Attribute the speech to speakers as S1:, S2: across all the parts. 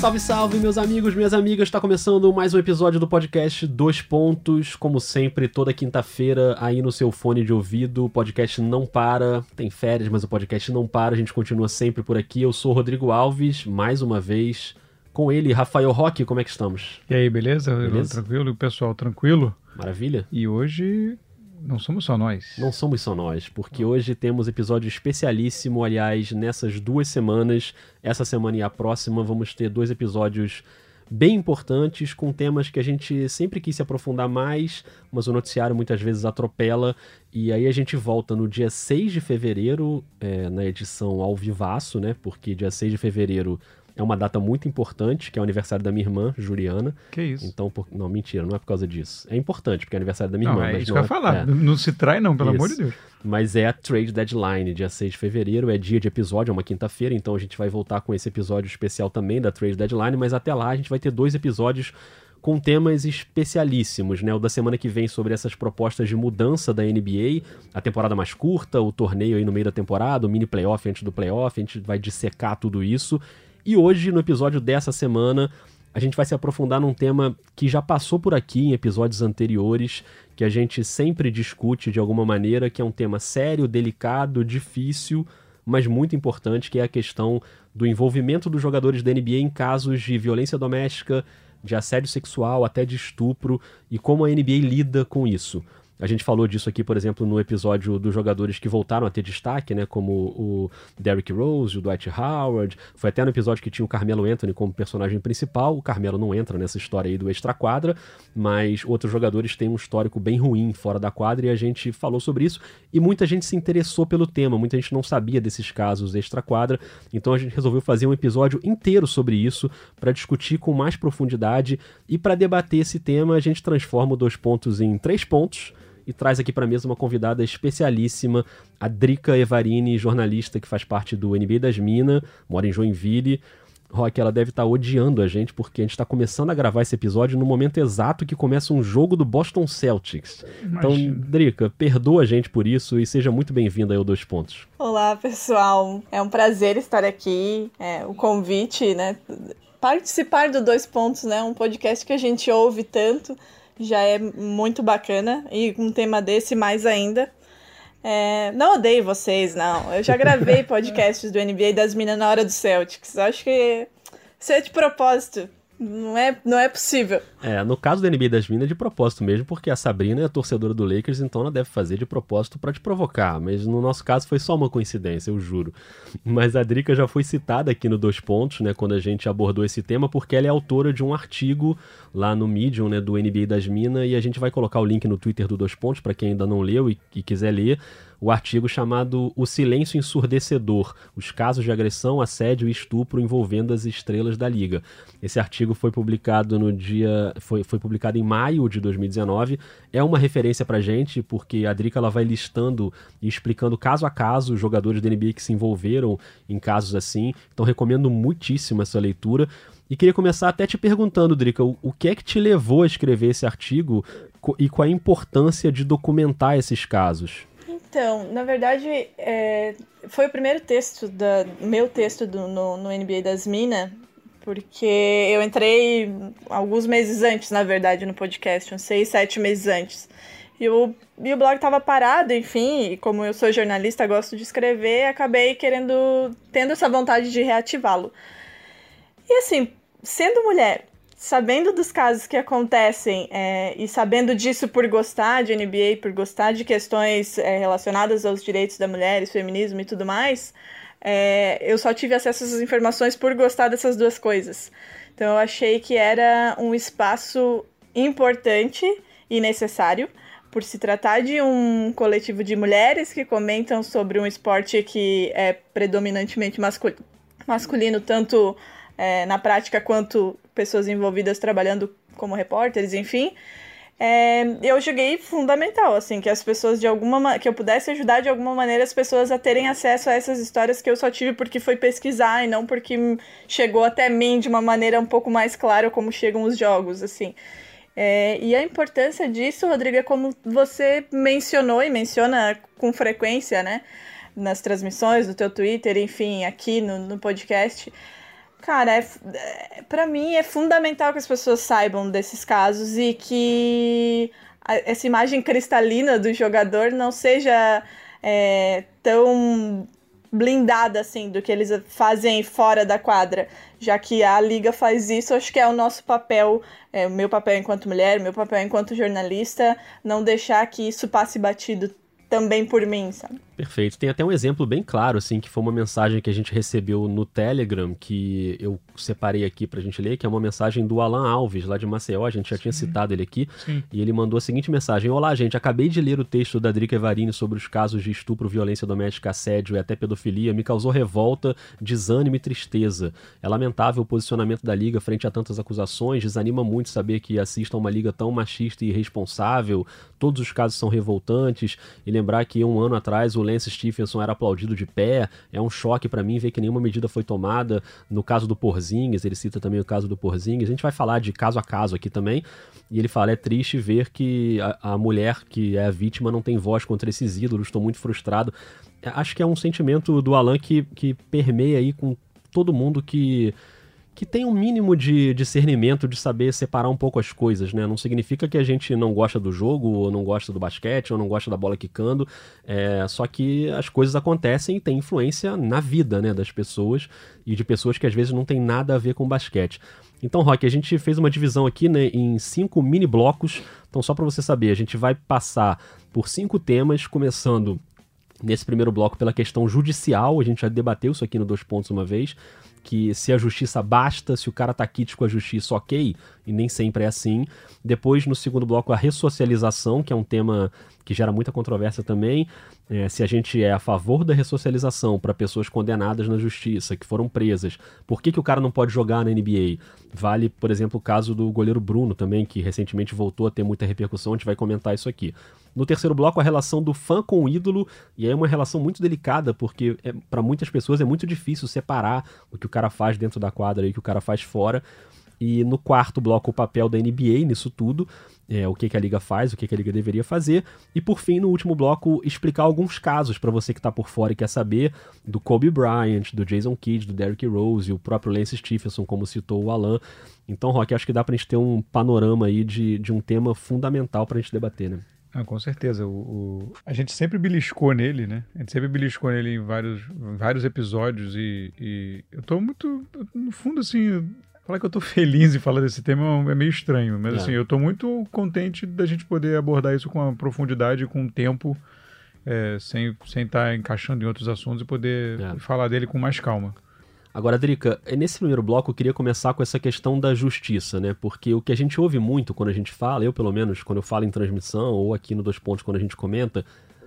S1: Salve, salve, meus amigos, minhas amigas. Está começando mais um episódio do podcast Dois Pontos. Como sempre, toda quinta-feira aí no seu fone de ouvido. O podcast não para. Tem férias, mas o podcast não para. A gente continua sempre por aqui. Eu sou o Rodrigo Alves, mais uma vez. Com ele, Rafael Roque, como é que estamos?
S2: E aí, beleza?
S1: Beleza?
S2: Tranquilo? E o pessoal tranquilo?
S1: Maravilha?
S2: E hoje não somos só nós.
S1: Não somos só nós, porque hoje temos episódio especialíssimo. Aliás, nessas duas semanas, essa semana e a próxima, vamos ter dois episódios bem importantes, com temas que a gente sempre quis se aprofundar mais, mas o noticiário muitas vezes atropela. E aí a gente volta no dia 6 de fevereiro, é, na edição ao vivaço, né? Porque dia 6 de fevereiro é uma data muito importante, que é o aniversário da minha irmã, Juliana.
S2: Que isso?
S1: Então, por... não, mentira, não é por causa disso. É importante, porque é aniversário da minha
S2: não,
S1: irmã.
S2: é
S1: mas
S2: isso
S1: não
S2: que eu ia
S1: é-
S2: falar.
S1: é.
S2: Não se trai não, pelo
S1: Isso.
S2: amor de Deus.
S1: Mas é a trade deadline, dia 6 de fevereiro, é dia de episódio, é uma quinta-feira, então a gente vai voltar com esse episódio especial também da trade deadline, mas até lá a gente vai ter dois episódios com temas especialíssimos, né? O da semana que vem sobre essas propostas de mudança da NBA, a temporada mais curta, o torneio aí no meio da temporada, o mini playoff antes do playoff, a gente vai dissecar tudo isso. E hoje, no episódio dessa semana, a gente vai se aprofundar num tema que já passou por aqui em episódios anteriores, que a gente sempre discute de alguma maneira, que é um tema sério, delicado, difícil, mas muito importante, que é a questão do envolvimento dos jogadores da NBA em casos de violência doméstica, de assédio sexual, até de estupro, e como a NBA lida com isso. A gente falou disso aqui, por exemplo, no episódio dos jogadores que voltaram a ter destaque, né? Como o Derrick Rose, o Dwight Howard. Foi até no episódio que tinha o Carmelo Anthony como personagem principal. O Carmelo não entra nessa história aí do extra-quadra, mas outros jogadores têm um histórico bem ruim fora da quadra e a gente falou sobre isso. E muita gente se interessou pelo tema, muita gente não sabia desses casos extra-quadra. Então a gente resolveu fazer um episódio inteiro sobre isso para discutir com mais profundidade e para debater esse tema a gente transforma dois pontos em três pontos e traz aqui para mesa uma convidada especialíssima, a Drica Evarini, jornalista que faz parte do NBA das Minas, mora em Joinville. Rock, ela deve estar odiando a gente porque a gente está começando a gravar esse episódio no momento exato que começa um jogo do Boston Celtics. Então,
S2: Imagina.
S1: Drica, perdoa a gente por isso e seja muito bem-vinda aí ao Dois Pontos.
S3: Olá, pessoal. É um prazer estar aqui. É, o convite, né? Participar do Dois Pontos, né? Um podcast que a gente ouve tanto. Já é muito bacana. E um tema desse, mais ainda. É, não odeio vocês, não. Eu já gravei podcasts do NBA das Minas na hora do Celtics. Acho que isso é de propósito. Não é, não é possível.
S1: É, no caso da NBA das Minas, é de propósito mesmo, porque a Sabrina é torcedora do Lakers, então ela deve fazer de propósito pra te provocar. Mas no nosso caso foi só uma coincidência, eu juro. Mas a Drica já foi citada aqui no Dois Pontos, né, quando a gente abordou esse tema, porque ela é autora de um artigo lá no Medium, né, do NBA das Minas, e a gente vai colocar o link no Twitter do Dois Pontos pra quem ainda não leu e, e quiser ler o artigo chamado O Silêncio Ensurdecedor: Os casos de agressão, assédio e estupro envolvendo as estrelas da liga. Esse artigo foi publicado no dia foi, foi publicado em maio de 2019. É uma referência pra gente, porque a Drica ela vai listando e explicando caso a caso os jogadores da NBA que se envolveram em casos assim. Então recomendo muitíssimo essa leitura. E queria começar até te perguntando, Drica, o, o que é que te levou a escrever esse artigo e qual a importância de documentar esses casos?
S3: Então, na verdade, é, foi o primeiro texto, da, meu texto do- no, no NBA das Minas, porque eu entrei alguns meses antes, na verdade, no podcast, uns seis, sete meses antes. E o, e o blog estava parado, enfim, e como eu sou jornalista, gosto de escrever, acabei querendo, tendo essa vontade de reativá-lo. E assim, sendo mulher, sabendo dos casos que acontecem é, e sabendo disso por gostar de NBA, por gostar de questões é, relacionadas aos direitos da mulher, feminismo e tudo mais, é, eu só tive acesso a essas informações por gostar dessas duas coisas. Então eu achei que era um espaço importante e necessário por se tratar de um coletivo de mulheres que comentam sobre um esporte que é predominantemente mascul masculino, tanto é, na prática quanto pessoas envolvidas trabalhando como repórteres, enfim. É, eu julguei fundamental, assim, que as pessoas de alguma ma- que eu pudesse ajudar de alguma maneira as pessoas a terem acesso a essas histórias que eu só tive porque foi pesquisar e não porque chegou até mim de uma maneira um pouco mais clara como chegam os jogos, assim. É, e a importância disso, Rodrigo, é como você mencionou e menciona com frequência, né? Nas transmissões, no teu Twitter, enfim, aqui no, no podcast. Cara, é, é, para mim é fundamental que as pessoas saibam desses casos e que a, essa imagem cristalina do jogador não seja é, tão blindada assim do que eles fazem fora da quadra, já que a liga faz isso, acho que é o nosso papel, é, o meu papel enquanto mulher, meu papel enquanto jornalista, não deixar que isso passe batido também por mim, sabe?
S1: Perfeito. Tem até um exemplo bem claro, assim, que foi uma mensagem que a gente recebeu no Telegram, que eu separei aqui pra gente ler, que é uma mensagem do Alan Alves, lá de Maceió, a gente já Sim. tinha citado ele aqui, Sim. e ele mandou a seguinte mensagem: Olá, gente, acabei de ler o texto da Drica Evarini sobre os casos de estupro, violência doméstica, assédio e até pedofilia, me causou revolta, desânimo e tristeza. É lamentável o posicionamento da Liga frente a tantas acusações, desanima muito saber que assista a uma Liga tão machista e irresponsável, todos os casos são revoltantes, e lembrar que um ano atrás o Lance Stephenson era aplaudido de pé. É um choque para mim ver que nenhuma medida foi tomada. No caso do Porzingis, ele cita também o caso do Porzingis. A gente vai falar de caso a caso aqui também. E ele fala: é triste ver que a, a mulher que é a vítima não tem voz contra esses ídolos. Estou muito frustrado. É, acho que é um sentimento do Alan que, que permeia aí com todo mundo que que tem um mínimo de discernimento de saber separar um pouco as coisas, né? Não significa que a gente não gosta do jogo, ou não gosta do basquete, ou não gosta da bola quicando, é, só que as coisas acontecem e tem influência na vida, né, das pessoas, e de pessoas que às vezes não tem nada a ver com basquete. Então, Rock, a gente fez uma divisão aqui né, em cinco mini blocos. Então, só para você saber, a gente vai passar por cinco temas, começando nesse primeiro bloco pela questão judicial. A gente já debateu isso aqui no Dois Pontos uma vez que se a justiça basta, se o cara tá quite com a justiça, ok, e nem sempre é assim. Depois, no segundo bloco, a ressocialização, que é um tema que gera muita controvérsia também. É, se a gente é a favor da ressocialização para pessoas condenadas na justiça, que foram presas, por que, que o cara não pode jogar na NBA? Vale, por exemplo, o caso do goleiro Bruno também, que recentemente voltou a ter muita repercussão, a gente vai comentar isso aqui. No terceiro bloco, a relação do fã com o ídolo, e aí é uma relação muito delicada, porque é, para muitas pessoas é muito difícil separar o que o cara faz dentro da quadra e o que o cara faz fora. E no quarto bloco, o papel da NBA nisso tudo, é, o que, que a liga faz, o que, que a liga deveria fazer. E por fim, no último bloco, explicar alguns casos para você que está por fora e quer saber do Kobe Bryant, do Jason Kidd, do Derrick Rose, e o próprio Lance Stephenson, como citou o Alan. Então, Rock, acho que dá para a gente ter um panorama aí de, de um tema fundamental para a gente debater, né?
S2: Ah, com certeza. O, o, A gente sempre beliscou nele, né? A gente sempre beliscou nele em vários, vários episódios e, e eu tô muito, no fundo, assim, falar que eu tô feliz em falar desse tema é meio estranho, mas é. assim, eu tô muito contente da gente poder abordar isso com a profundidade, com o tempo, é, sem estar sem tá encaixando em outros assuntos e poder é. falar dele com mais calma.
S1: Agora, Drica, nesse primeiro bloco eu queria começar com essa questão da justiça, né? Porque o que a gente ouve muito quando a gente fala, eu pelo menos, quando eu falo em transmissão ou aqui no Dois Pontos quando a gente comenta,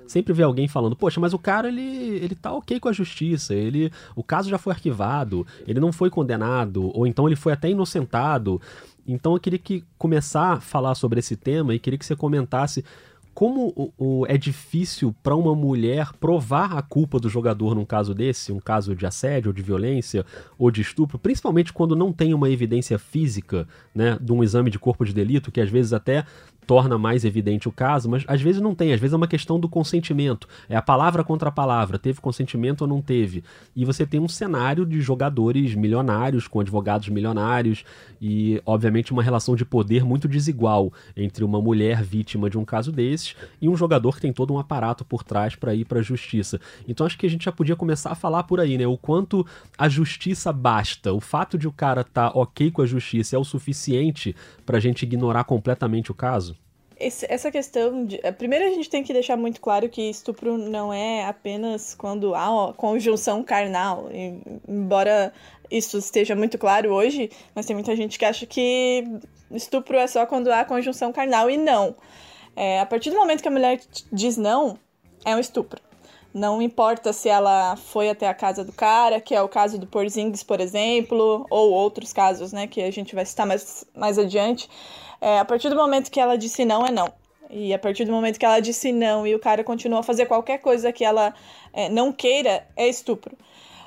S1: sempre vê alguém falando, poxa, mas o cara ele, ele tá ok com a justiça, ele o caso já foi arquivado, ele não foi condenado, ou então ele foi até inocentado. Então eu queria que começar a falar sobre esse tema e queria que você comentasse como o, o, é difícil para uma mulher provar a culpa do jogador num caso desse, um caso de assédio, ou de violência, ou de estupro, principalmente quando não tem uma evidência física, né, de um exame de corpo de delito, que às vezes até torna mais evidente o caso, mas às vezes não tem, às vezes é uma questão do consentimento. É a palavra contra a palavra, teve consentimento ou não teve. E você tem um cenário de jogadores milionários com advogados milionários e, obviamente, uma relação de poder muito desigual entre uma mulher vítima de um caso desses e um jogador que tem todo um aparato por trás para ir para a justiça. Então acho que a gente já podia começar a falar por aí, né? O quanto a justiça basta. O fato de o cara estar tá ok com a justiça é o suficiente para a gente ignorar completamente o caso?
S3: Esse, essa questão de. Eh, primeiro, a gente tem que deixar muito claro que estupro não é apenas quando há conjunção carnal. embora isso esteja muito claro hoje, mas tem muita gente que acha que estupro é só quando há conjunção carnal, e não. É, a partir do momento que a mulher diz não, é um estupro. Não importa se ela foi até a casa do cara, que é o caso do Porzingis, por exemplo, ou outros casos, né, que a gente vai citar mais, mais adiante. É, a partir do momento que ela disse não, é não. E a partir do momento que ela disse não e o cara continua a fazer qualquer coisa que ela é, não queira, é estupro.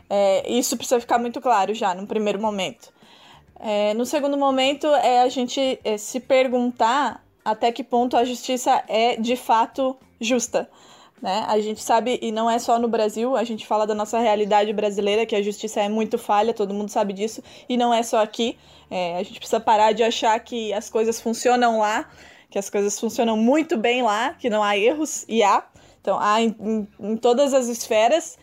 S3: É, isso precisa ficar muito claro já no primeiro momento. É, no segundo momento, é a gente é, se perguntar até que ponto a justiça é de fato justa. Né? A gente sabe, e não é só no Brasil, a gente fala da nossa realidade brasileira, que a justiça é muito falha, todo mundo sabe disso, e não é só aqui. É, a gente precisa parar de achar que as coisas funcionam lá, que as coisas funcionam muito bem lá, que não há erros, e há. Então, há em, em, em todas as esferas.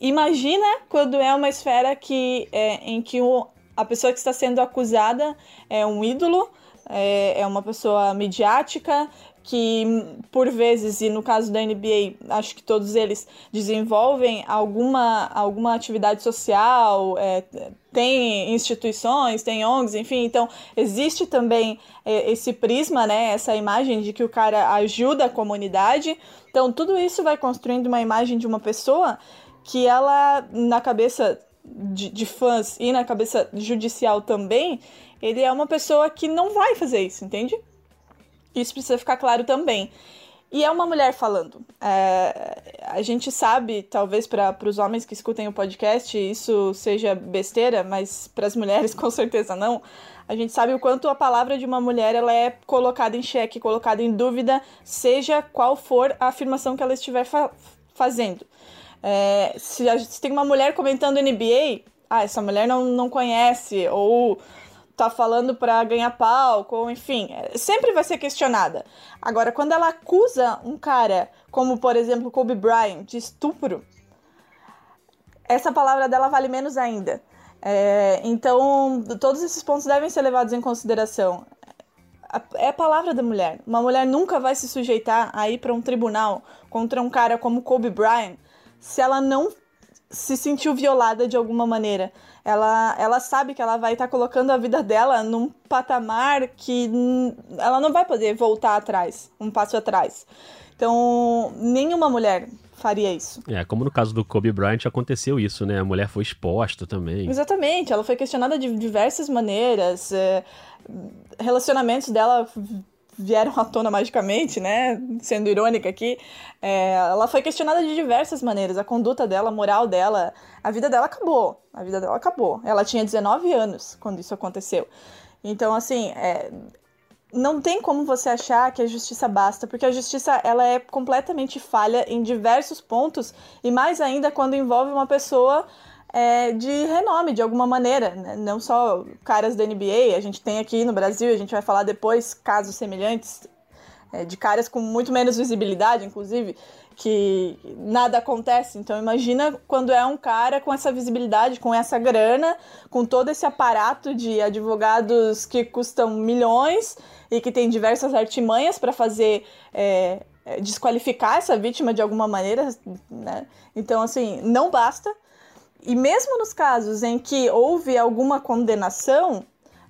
S3: Imagina quando é uma esfera que, é, em que o, a pessoa que está sendo acusada é um ídolo, é, é uma pessoa midiática, que por vezes, e no caso da NBA, acho que todos eles desenvolvem alguma, alguma atividade social, é, tem instituições, tem ONGs, enfim, então existe também é, esse prisma, né, essa imagem de que o cara ajuda a comunidade. Então tudo isso vai construindo uma imagem de uma pessoa que ela, na cabeça de, de fãs e na cabeça judicial também, ele é uma pessoa que não vai fazer isso, entende? Isso precisa ficar claro também. E é uma mulher falando. É, a gente sabe, talvez para os homens que escutem o podcast, isso seja besteira, mas para as mulheres com certeza não. A gente sabe o quanto a palavra de uma mulher ela é colocada em xeque, colocada em dúvida, seja qual for a afirmação que ela estiver fa fazendo. É, se, se tem uma mulher comentando NBA, ah, essa mulher não, não conhece, ou tá falando para ganhar palco, ou enfim, é, sempre vai ser questionada. Agora, quando ela acusa um cara, como por exemplo Kobe Bryant, de estupro, essa palavra dela vale menos ainda. É, então, todos esses pontos devem ser levados em consideração. É a palavra da mulher. Uma mulher nunca vai se sujeitar a ir para um tribunal contra um cara como Kobe Bryant se ela não se sentiu violada de alguma maneira. Ela, ela sabe que ela vai estar tá colocando a vida dela num patamar que ela não vai poder voltar atrás, um passo atrás. Então, nenhuma mulher faria isso.
S1: É, como no caso do Kobe Bryant aconteceu isso, né? A mulher foi exposta também.
S3: Exatamente, ela foi questionada de diversas maneiras. É, relacionamentos dela vieram à tona magicamente, né? Sendo irônica aqui, é, ela foi questionada de diversas maneiras. A conduta dela, a moral dela, a vida dela acabou. A vida dela acabou. Ela tinha 19 anos quando isso aconteceu. Então, assim, é, não tem como você achar que a justiça basta, porque a justiça ela é completamente falha em diversos pontos e mais ainda quando envolve uma pessoa é, de renome de alguma maneira, né? não só caras da NBA, a gente tem aqui no Brasil, a gente vai falar depois casos semelhantes é, de caras com muito menos visibilidade, inclusive, que nada acontece. Então imagina quando é um cara com essa visibilidade, com essa grana, com todo esse aparato de advogados que custam milhões e que tem diversas artimanhas para fazer é, é, desqualificar essa vítima de alguma maneira, né? Então assim não basta. E mesmo nos casos em que houve alguma condenação,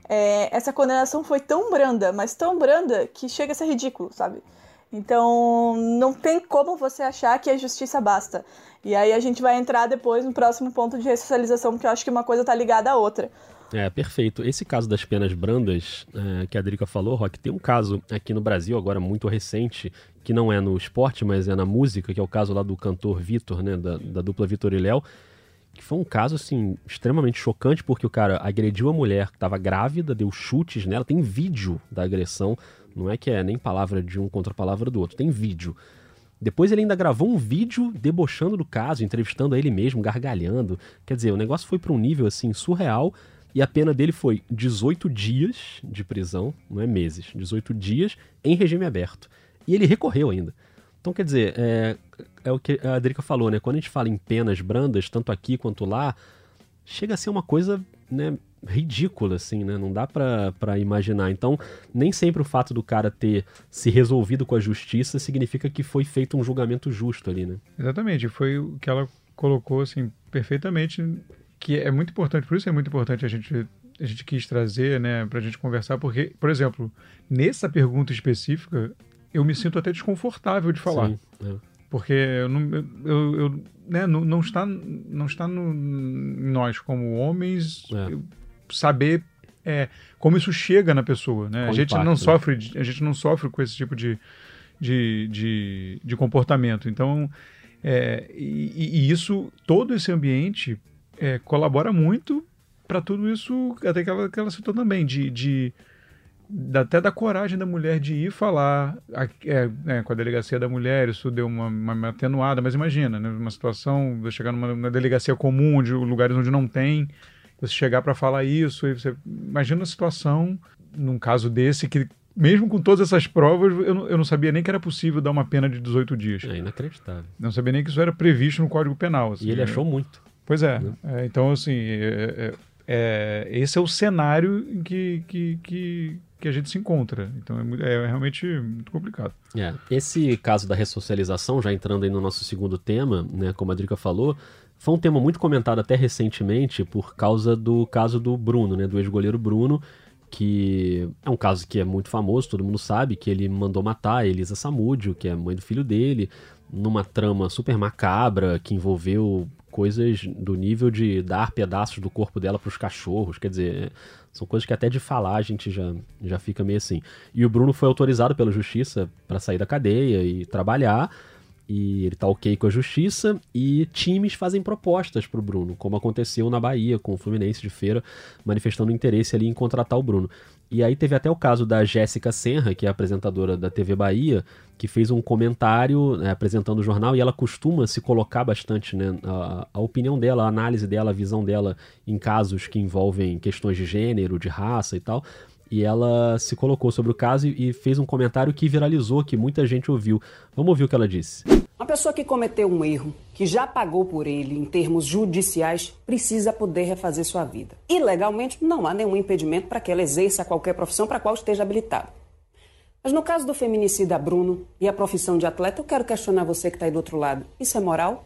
S3: é, essa condenação foi tão branda, mas tão branda que chega a ser ridículo, sabe? Então, não tem como você achar que a justiça basta. E aí a gente vai entrar depois no próximo ponto de ressocialização, porque eu acho que uma coisa está ligada à outra.
S1: É, perfeito. Esse caso das penas brandas é, que a Drica falou, Rock, tem um caso aqui no Brasil, agora muito recente, que não é no esporte, mas é na música, que é o caso lá do cantor Vitor, né, da, da dupla Vitor e Léo, que foi um caso, assim, extremamente chocante, porque o cara agrediu a mulher que estava grávida, deu chutes nela, tem vídeo da agressão, não é que é nem palavra de um contra a palavra do outro, tem vídeo. Depois ele ainda gravou um vídeo debochando do caso, entrevistando a ele mesmo, gargalhando. Quer dizer, o negócio foi para um nível, assim, surreal, e a pena dele foi 18 dias de prisão, não é meses, 18 dias em regime aberto. E ele recorreu ainda. Então, quer dizer, é, é o que a Drica falou, né? Quando a gente fala em penas brandas, tanto aqui quanto lá, chega a ser uma coisa, né, ridícula, assim, né? Não dá para imaginar. Então, nem sempre o fato do cara ter se resolvido com a justiça significa que foi feito um julgamento justo ali, né?
S2: Exatamente. Foi o que ela colocou, assim, perfeitamente, que é muito importante. Por isso é muito importante a gente a gente quis trazer, né, pra gente conversar, porque, por exemplo, nessa pergunta específica, eu me sinto até desconfortável de falar. Sim, é. Porque eu não, eu, eu, né, não, não, está, não está no, nós, como homens, é. saber é, como isso chega na pessoa. Né? a, gente impacto, não né? sofre, a gente não sofre com esse tipo de, de, de, de comportamento. Então, é, e, e, isso, todo esse ambiente é, colabora muito para tudo isso, até que ela, que ela citou também, de, de até da coragem da mulher de ir falar é, é, com a delegacia da mulher, isso deu uma, uma atenuada, mas imagina, né, uma situação, você chegar numa, numa, delegacia comum, de lugares onde não tem, você chegar para falar isso, você imagina a situação num caso desse que mesmo com todas essas provas, eu não, eu não sabia nem que era possível dar uma pena de 18 dias.
S1: É inacreditável.
S2: Não sabia nem que isso era previsto no Código Penal.
S1: Assim, e ele achou muito.
S2: Pois é. Né? é então, assim, é, é, é, esse é o cenário em que, que, que, que a gente se encontra. Então é, é, realmente muito complicado.
S1: É. Esse caso da ressocialização, já entrando aí no nosso segundo tema, né, como a Drica falou, foi um tema muito comentado até recentemente por causa do caso do Bruno, né, do ex-goleiro Bruno, que é um caso que é muito famoso, todo mundo sabe, que ele mandou matar a Elisa Samúdio, que é mãe do filho dele, numa trama super macabra que envolveu coisas do nível de dar pedaços do corpo dela para os cachorros, quer dizer, são coisas que até de falar a gente já, já fica meio assim. E o Bruno foi autorizado pela justiça para sair da cadeia e trabalhar, e ele tá ok com a justiça e times fazem propostas pro Bruno, como aconteceu na Bahia com o Fluminense de Feira manifestando interesse ali em contratar o Bruno. E aí teve até o caso da Jéssica Senra, que é apresentadora da TV Bahia, que fez um comentário né, apresentando o jornal e ela costuma se colocar bastante, né, a, a, opinião dela, a análise dela, a visão dela em casos que envolvem questões de gênero, de raça e tal. E ela se colocou sobre o caso e fez um comentário que viralizou, que muita gente ouviu. Vamos ouvir o que ela disse.
S4: Uma pessoa que cometeu um erro, que já pagou por ele em termos judiciais, precisa poder refazer sua vida. E legalmente não há nenhum impedimento para que ela exerça qualquer profissão para a qual esteja habilitada. Mas no caso do feminicida Bruno e a profissão de atleta, eu quero questionar você que está aí do outro lado. Isso é moral?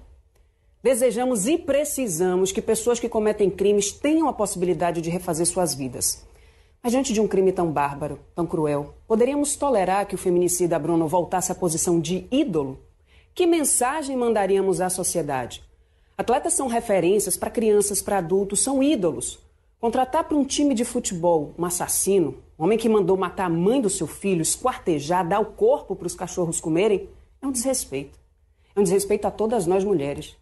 S4: Desejamos e precisamos que pessoas que cometem crimes tenham a possibilidade de refazer suas vidas. Mas diante de um crime tão bárbaro, tão cruel, poderíamos tolerar que o feminicida Bruno voltasse à posição de ídolo? Que mensagem mandaríamos à sociedade? Atletas são referências para crianças, para adultos, são ídolos. Contratar para um time de futebol um assassino, um homem que mandou matar a mãe do seu filho, esquartejar, dar o corpo para os cachorros comerem, é um desrespeito. É um desrespeito a todas nós mulheres.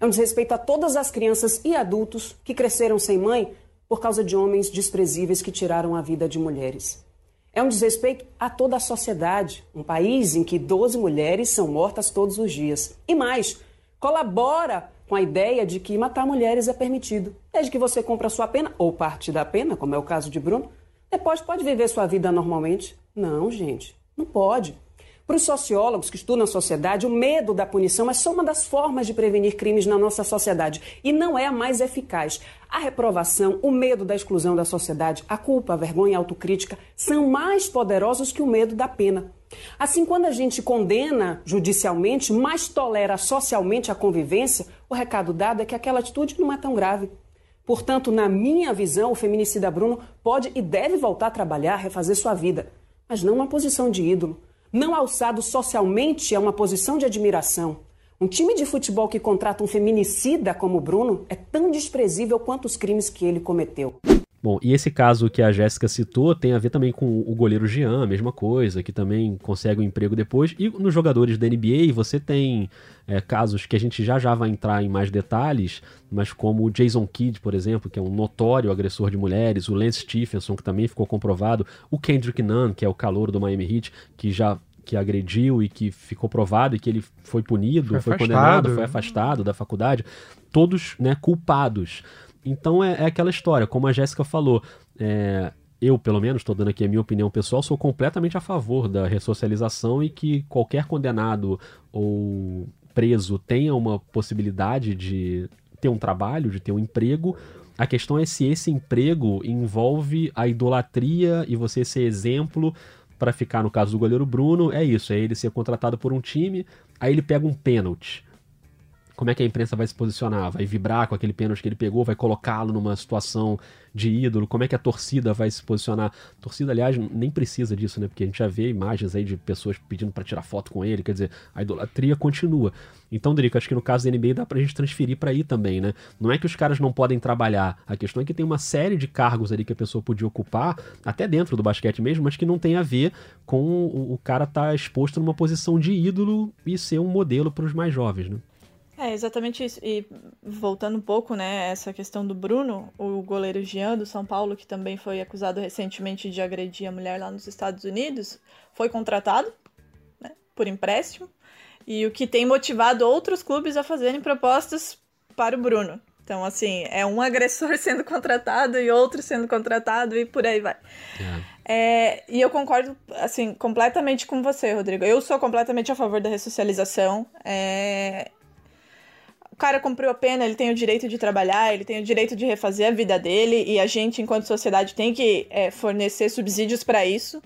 S4: É um desrespeito a todas as crianças e adultos que cresceram sem mãe por causa de homens desprezíveis que tiraram a vida de mulheres. É um desrespeito a toda a sociedade, um país em que 12 mulheres são mortas todos os dias. E mais, colabora com a ideia de que matar mulheres é permitido. Desde que você compra a sua pena, ou parte da pena, como é o caso de Bruno, depois pode viver sua vida normalmente. Não, gente, não pode. Para os sociólogos que estudam a sociedade, o medo da punição é só uma das formas de prevenir crimes na nossa sociedade e não é a mais eficaz. A reprovação, o medo da exclusão da sociedade, a culpa, a vergonha e a autocrítica são mais poderosos que o medo da pena. Assim, quando a gente condena judicialmente, mas tolera socialmente a convivência, o recado dado é que aquela atitude não é tão grave. Portanto, na minha visão, o feminicida Bruno pode e deve voltar a trabalhar, refazer sua vida, mas não uma posição de ídolo não alçado socialmente a uma posição de admiração. Um time de futebol que contrata um feminicida como Bruno é tão desprezível quanto os crimes que ele cometeu.
S1: Bom, e esse caso que a Jéssica citou tem a ver também com o goleiro Jean, a mesma coisa, que também consegue um emprego depois. E nos jogadores da NBA você tem é, casos que a gente já já vai entrar em mais detalhes, mas como o Jason Kidd, por exemplo, que é um notório agressor de mulheres, o Lance Stephenson, que também ficou comprovado, o Kendrick Nunn, que é o calor do Miami Heat, que já que agrediu e que ficou provado e que ele foi punido, foi, foi condenado, foi afastado da faculdade, todos né, culpados. Então é, é aquela história, como a Jéssica falou, é, eu, pelo menos, estou dando aqui a minha opinião pessoal, sou completamente a favor da ressocialização e que qualquer condenado ou preso tenha uma possibilidade de ter um trabalho, de ter um emprego. A questão é se esse emprego envolve a idolatria e você ser exemplo para ficar no caso do goleiro Bruno. É isso, é ele ser contratado por um time, aí ele pega um pênalti como é que a imprensa vai se posicionar? Vai vibrar com aquele pênalti que ele pegou? Vai colocá-lo numa situação de ídolo? Como é que a torcida vai se posicionar? A torcida, aliás, nem precisa disso, né? Porque a gente já vê imagens aí de pessoas pedindo para tirar foto com ele, quer dizer, a idolatria continua. Então, Drico, acho que no caso da NBA dá pra gente transferir para aí também, né? Não é que os caras não podem trabalhar, a questão é que tem uma série de cargos ali que a pessoa podia ocupar, até dentro do basquete mesmo, mas que não tem a ver com o, cara estar tá exposto numa posição de ídolo e ser um modelo para os mais jovens, né?
S3: É, exatamente isso. E voltando um pouco, né, essa questão do Bruno, o goleiro Jean do São Paulo, que também foi acusado recentemente de agredir a mulher lá nos Estados Unidos, foi contratado, né, por empréstimo, e o que tem motivado outros clubes a fazerem propostas para o Bruno. Então, assim, é um agressor sendo contratado e outro sendo contratado e por aí vai. É. É, e eu concordo, assim, completamente com você, Rodrigo. Eu sou completamente a favor da ressocialização. É, cara cumpriu a pena, ele tem o direito de trabalhar, ele tem o direito de refazer a vida dele e a gente, enquanto sociedade, tem que é, fornecer subsídios para isso.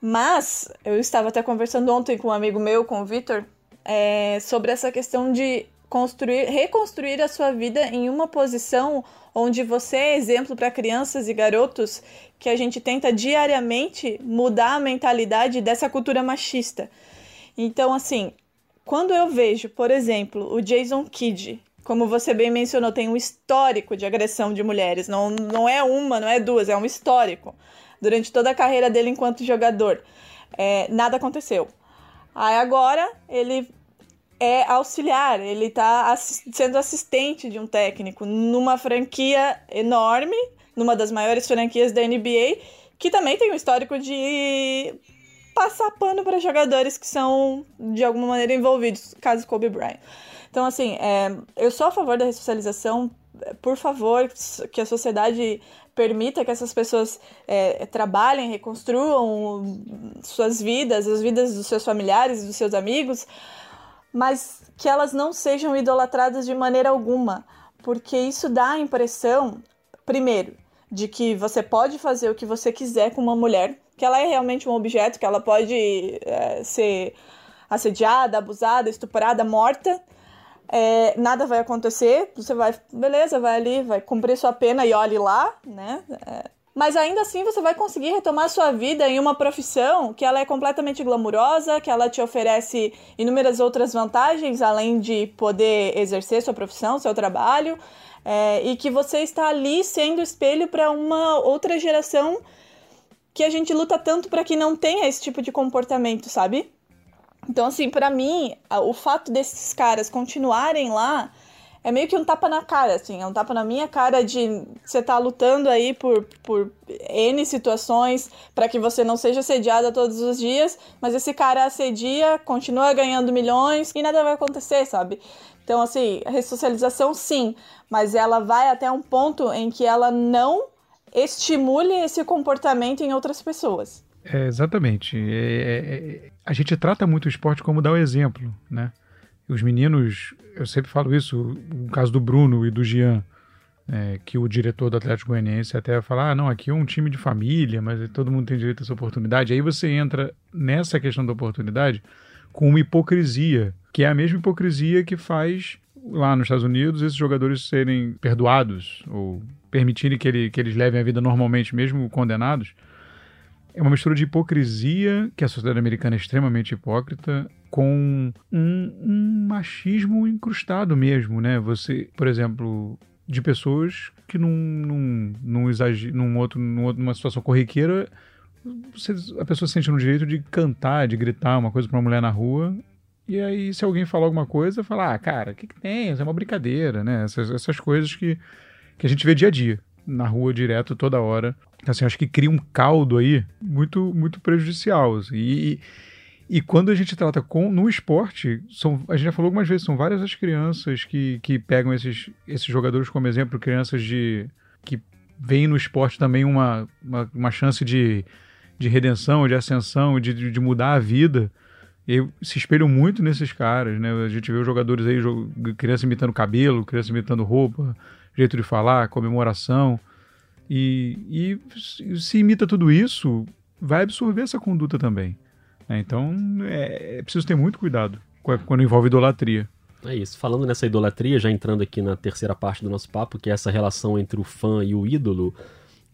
S3: Mas eu estava até conversando ontem com um amigo meu, com o Vitor, é, sobre essa questão de construir, reconstruir a sua vida em uma posição onde você é exemplo para crianças e garotos que a gente tenta diariamente mudar a mentalidade dessa cultura machista. Então, assim, quando eu vejo, por exemplo, o Jason Kidd, como você bem mencionou, tem um histórico de agressão de mulheres. Não, não é uma, não é duas, é um histórico. Durante toda a carreira dele enquanto jogador. É, nada aconteceu. Aí agora ele é auxiliar, ele está sendo assistente de um técnico numa franquia enorme, numa das maiores franquias da NBA, que também tem um histórico de passar pano para jogadores que são de alguma maneira envolvidos, caso Kobe Bryant. Então, assim, é, eu sou a favor da ressocialização. Por favor, que a sociedade permita que essas pessoas é, trabalhem, reconstruam suas vidas, as vidas dos seus familiares, dos seus amigos, mas que elas não sejam idolatradas de maneira alguma, porque isso dá a impressão, primeiro, de que você pode fazer o que você quiser com uma mulher, que ela é realmente um objeto, que ela pode é, ser assediada, abusada, estuprada, morta. É, nada vai acontecer, você vai, beleza, vai ali, vai cumprir sua pena e olhe lá, né? É, mas ainda assim você vai conseguir retomar sua vida em uma profissão que ela é completamente glamurosa, que ela te oferece inúmeras outras vantagens, além de poder exercer sua profissão, seu trabalho, é, e que você está ali sendo espelho para uma outra geração que a gente luta tanto para que não tenha esse tipo de comportamento, sabe? Então, assim, para mim, o fato desses caras continuarem lá é meio que um tapa na cara, assim, é um tapa na minha cara de você tá lutando aí por, por N situações para que você não seja assediada todos os dias, mas esse cara assedia, continua ganhando milhões e nada vai acontecer, sabe? Então, assim, a ressocialização sim, mas ela vai até um ponto em que ela não estimule esse comportamento em outras pessoas.
S2: É, exatamente. É, é, é, a gente trata muito o esporte como dar o exemplo, né? Os meninos, eu sempre falo isso, o caso do Bruno e do Jean, é, que o diretor do Atlético Goianiense até fala, ah, não, aqui é um time de família, mas todo mundo tem direito a essa oportunidade. Aí você entra nessa questão da oportunidade com uma hipocrisia, que é a mesma hipocrisia que faz lá nos Estados Unidos esses jogadores serem perdoados ou permitirem que, ele, que eles levem a vida normalmente, mesmo condenados, é uma mistura de hipocrisia, que a sociedade americana é extremamente hipócrita, com um, um machismo incrustado mesmo, né? Você, por exemplo, de pessoas que num, num, num, exager, num outro, numa situação corriqueira, você, a pessoa sente no direito de cantar, de gritar uma coisa para uma mulher na rua, e aí se alguém falar alguma coisa, falar, ah, cara, o que, que tem? Isso é uma brincadeira, né? Essas, essas coisas que que a gente vê dia a dia, na rua direto, toda hora. Assim, acho que cria um caldo aí muito, muito prejudicial. Assim. E, e quando a gente trata com no esporte, são, a gente já falou algumas vezes, são várias as crianças que, que pegam esses, esses jogadores como exemplo, crianças de que veem no esporte também uma, uma, uma chance de, de redenção, de ascensão, de, de mudar a vida. E se espelham muito nesses caras, né? A gente vê os jogadores aí, criança imitando cabelo, criança imitando roupa, jeito de falar, comemoração. E, e se imita tudo isso, vai absorver essa conduta também. Né? Então é, é preciso ter muito cuidado quando envolve idolatria.
S1: É isso. Falando nessa idolatria, já entrando aqui na terceira parte do nosso papo, que é essa relação entre o fã e o ídolo,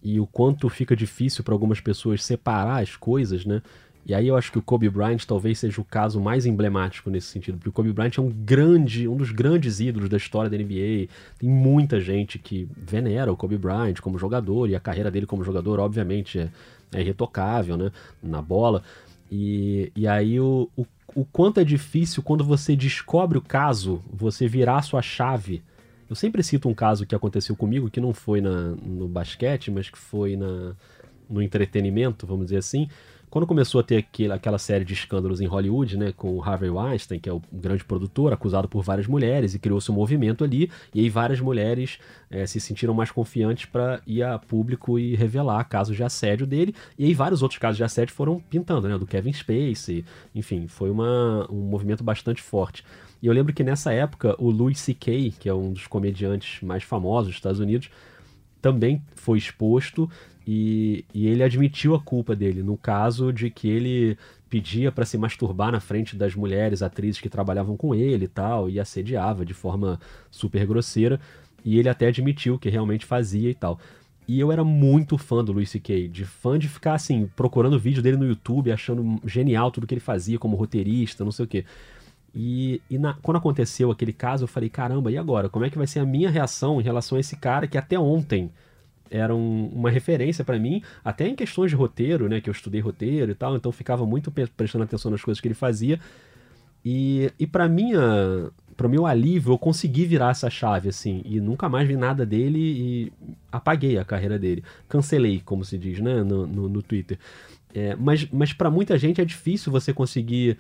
S1: e o quanto fica difícil para algumas pessoas separar as coisas, né? E aí eu acho que o Kobe Bryant talvez seja o caso mais emblemático nesse sentido, porque o Kobe Bryant é um grande, um dos grandes ídolos da história da NBA. Tem muita gente que venera o Kobe Bryant como jogador e a carreira dele como jogador, obviamente, é, é irretocável, né, na bola. E, e aí o, o, o quanto é difícil quando você descobre o caso, você virar sua chave. Eu sempre cito um caso que aconteceu comigo, que não foi na, no basquete, mas que foi na, no entretenimento, vamos dizer assim, quando começou a ter aquele, aquela série de escândalos em Hollywood, né, com o Harvey Weinstein, que é o grande produtor, acusado por várias mulheres, e criou-se um movimento ali, e aí várias mulheres é, se sentiram mais confiantes para ir a público e revelar casos de assédio dele, e aí vários outros casos de assédio foram pintando, né, do Kevin Spacey, enfim, foi uma, um movimento bastante forte. E eu lembro que nessa época o Louis C.K., que é um dos comediantes mais famosos dos Estados Unidos, também foi exposto e, e ele admitiu a culpa dele, no caso de que ele pedia para se masturbar na frente das mulheres atrizes que trabalhavam com ele e tal, e assediava de forma super grosseira. E ele até admitiu que realmente fazia e tal. E eu era muito fã do Louis C.K., de fã de ficar assim, procurando vídeo dele no YouTube, achando genial tudo que ele fazia como roteirista, não sei o quê. E, e na, quando aconteceu aquele caso, eu falei: caramba, e agora? Como é que vai ser a minha reação em relação a esse cara que até ontem era um, uma referência para mim, até em questões de roteiro, né? Que eu estudei roteiro e tal, então ficava muito prestando atenção nas coisas que ele fazia. E, e para minha para meu alívio, eu consegui virar essa chave, assim, e nunca mais vi nada dele e apaguei a carreira dele. Cancelei, como se diz, né, no, no, no Twitter. É, mas mas para muita gente é difícil você conseguir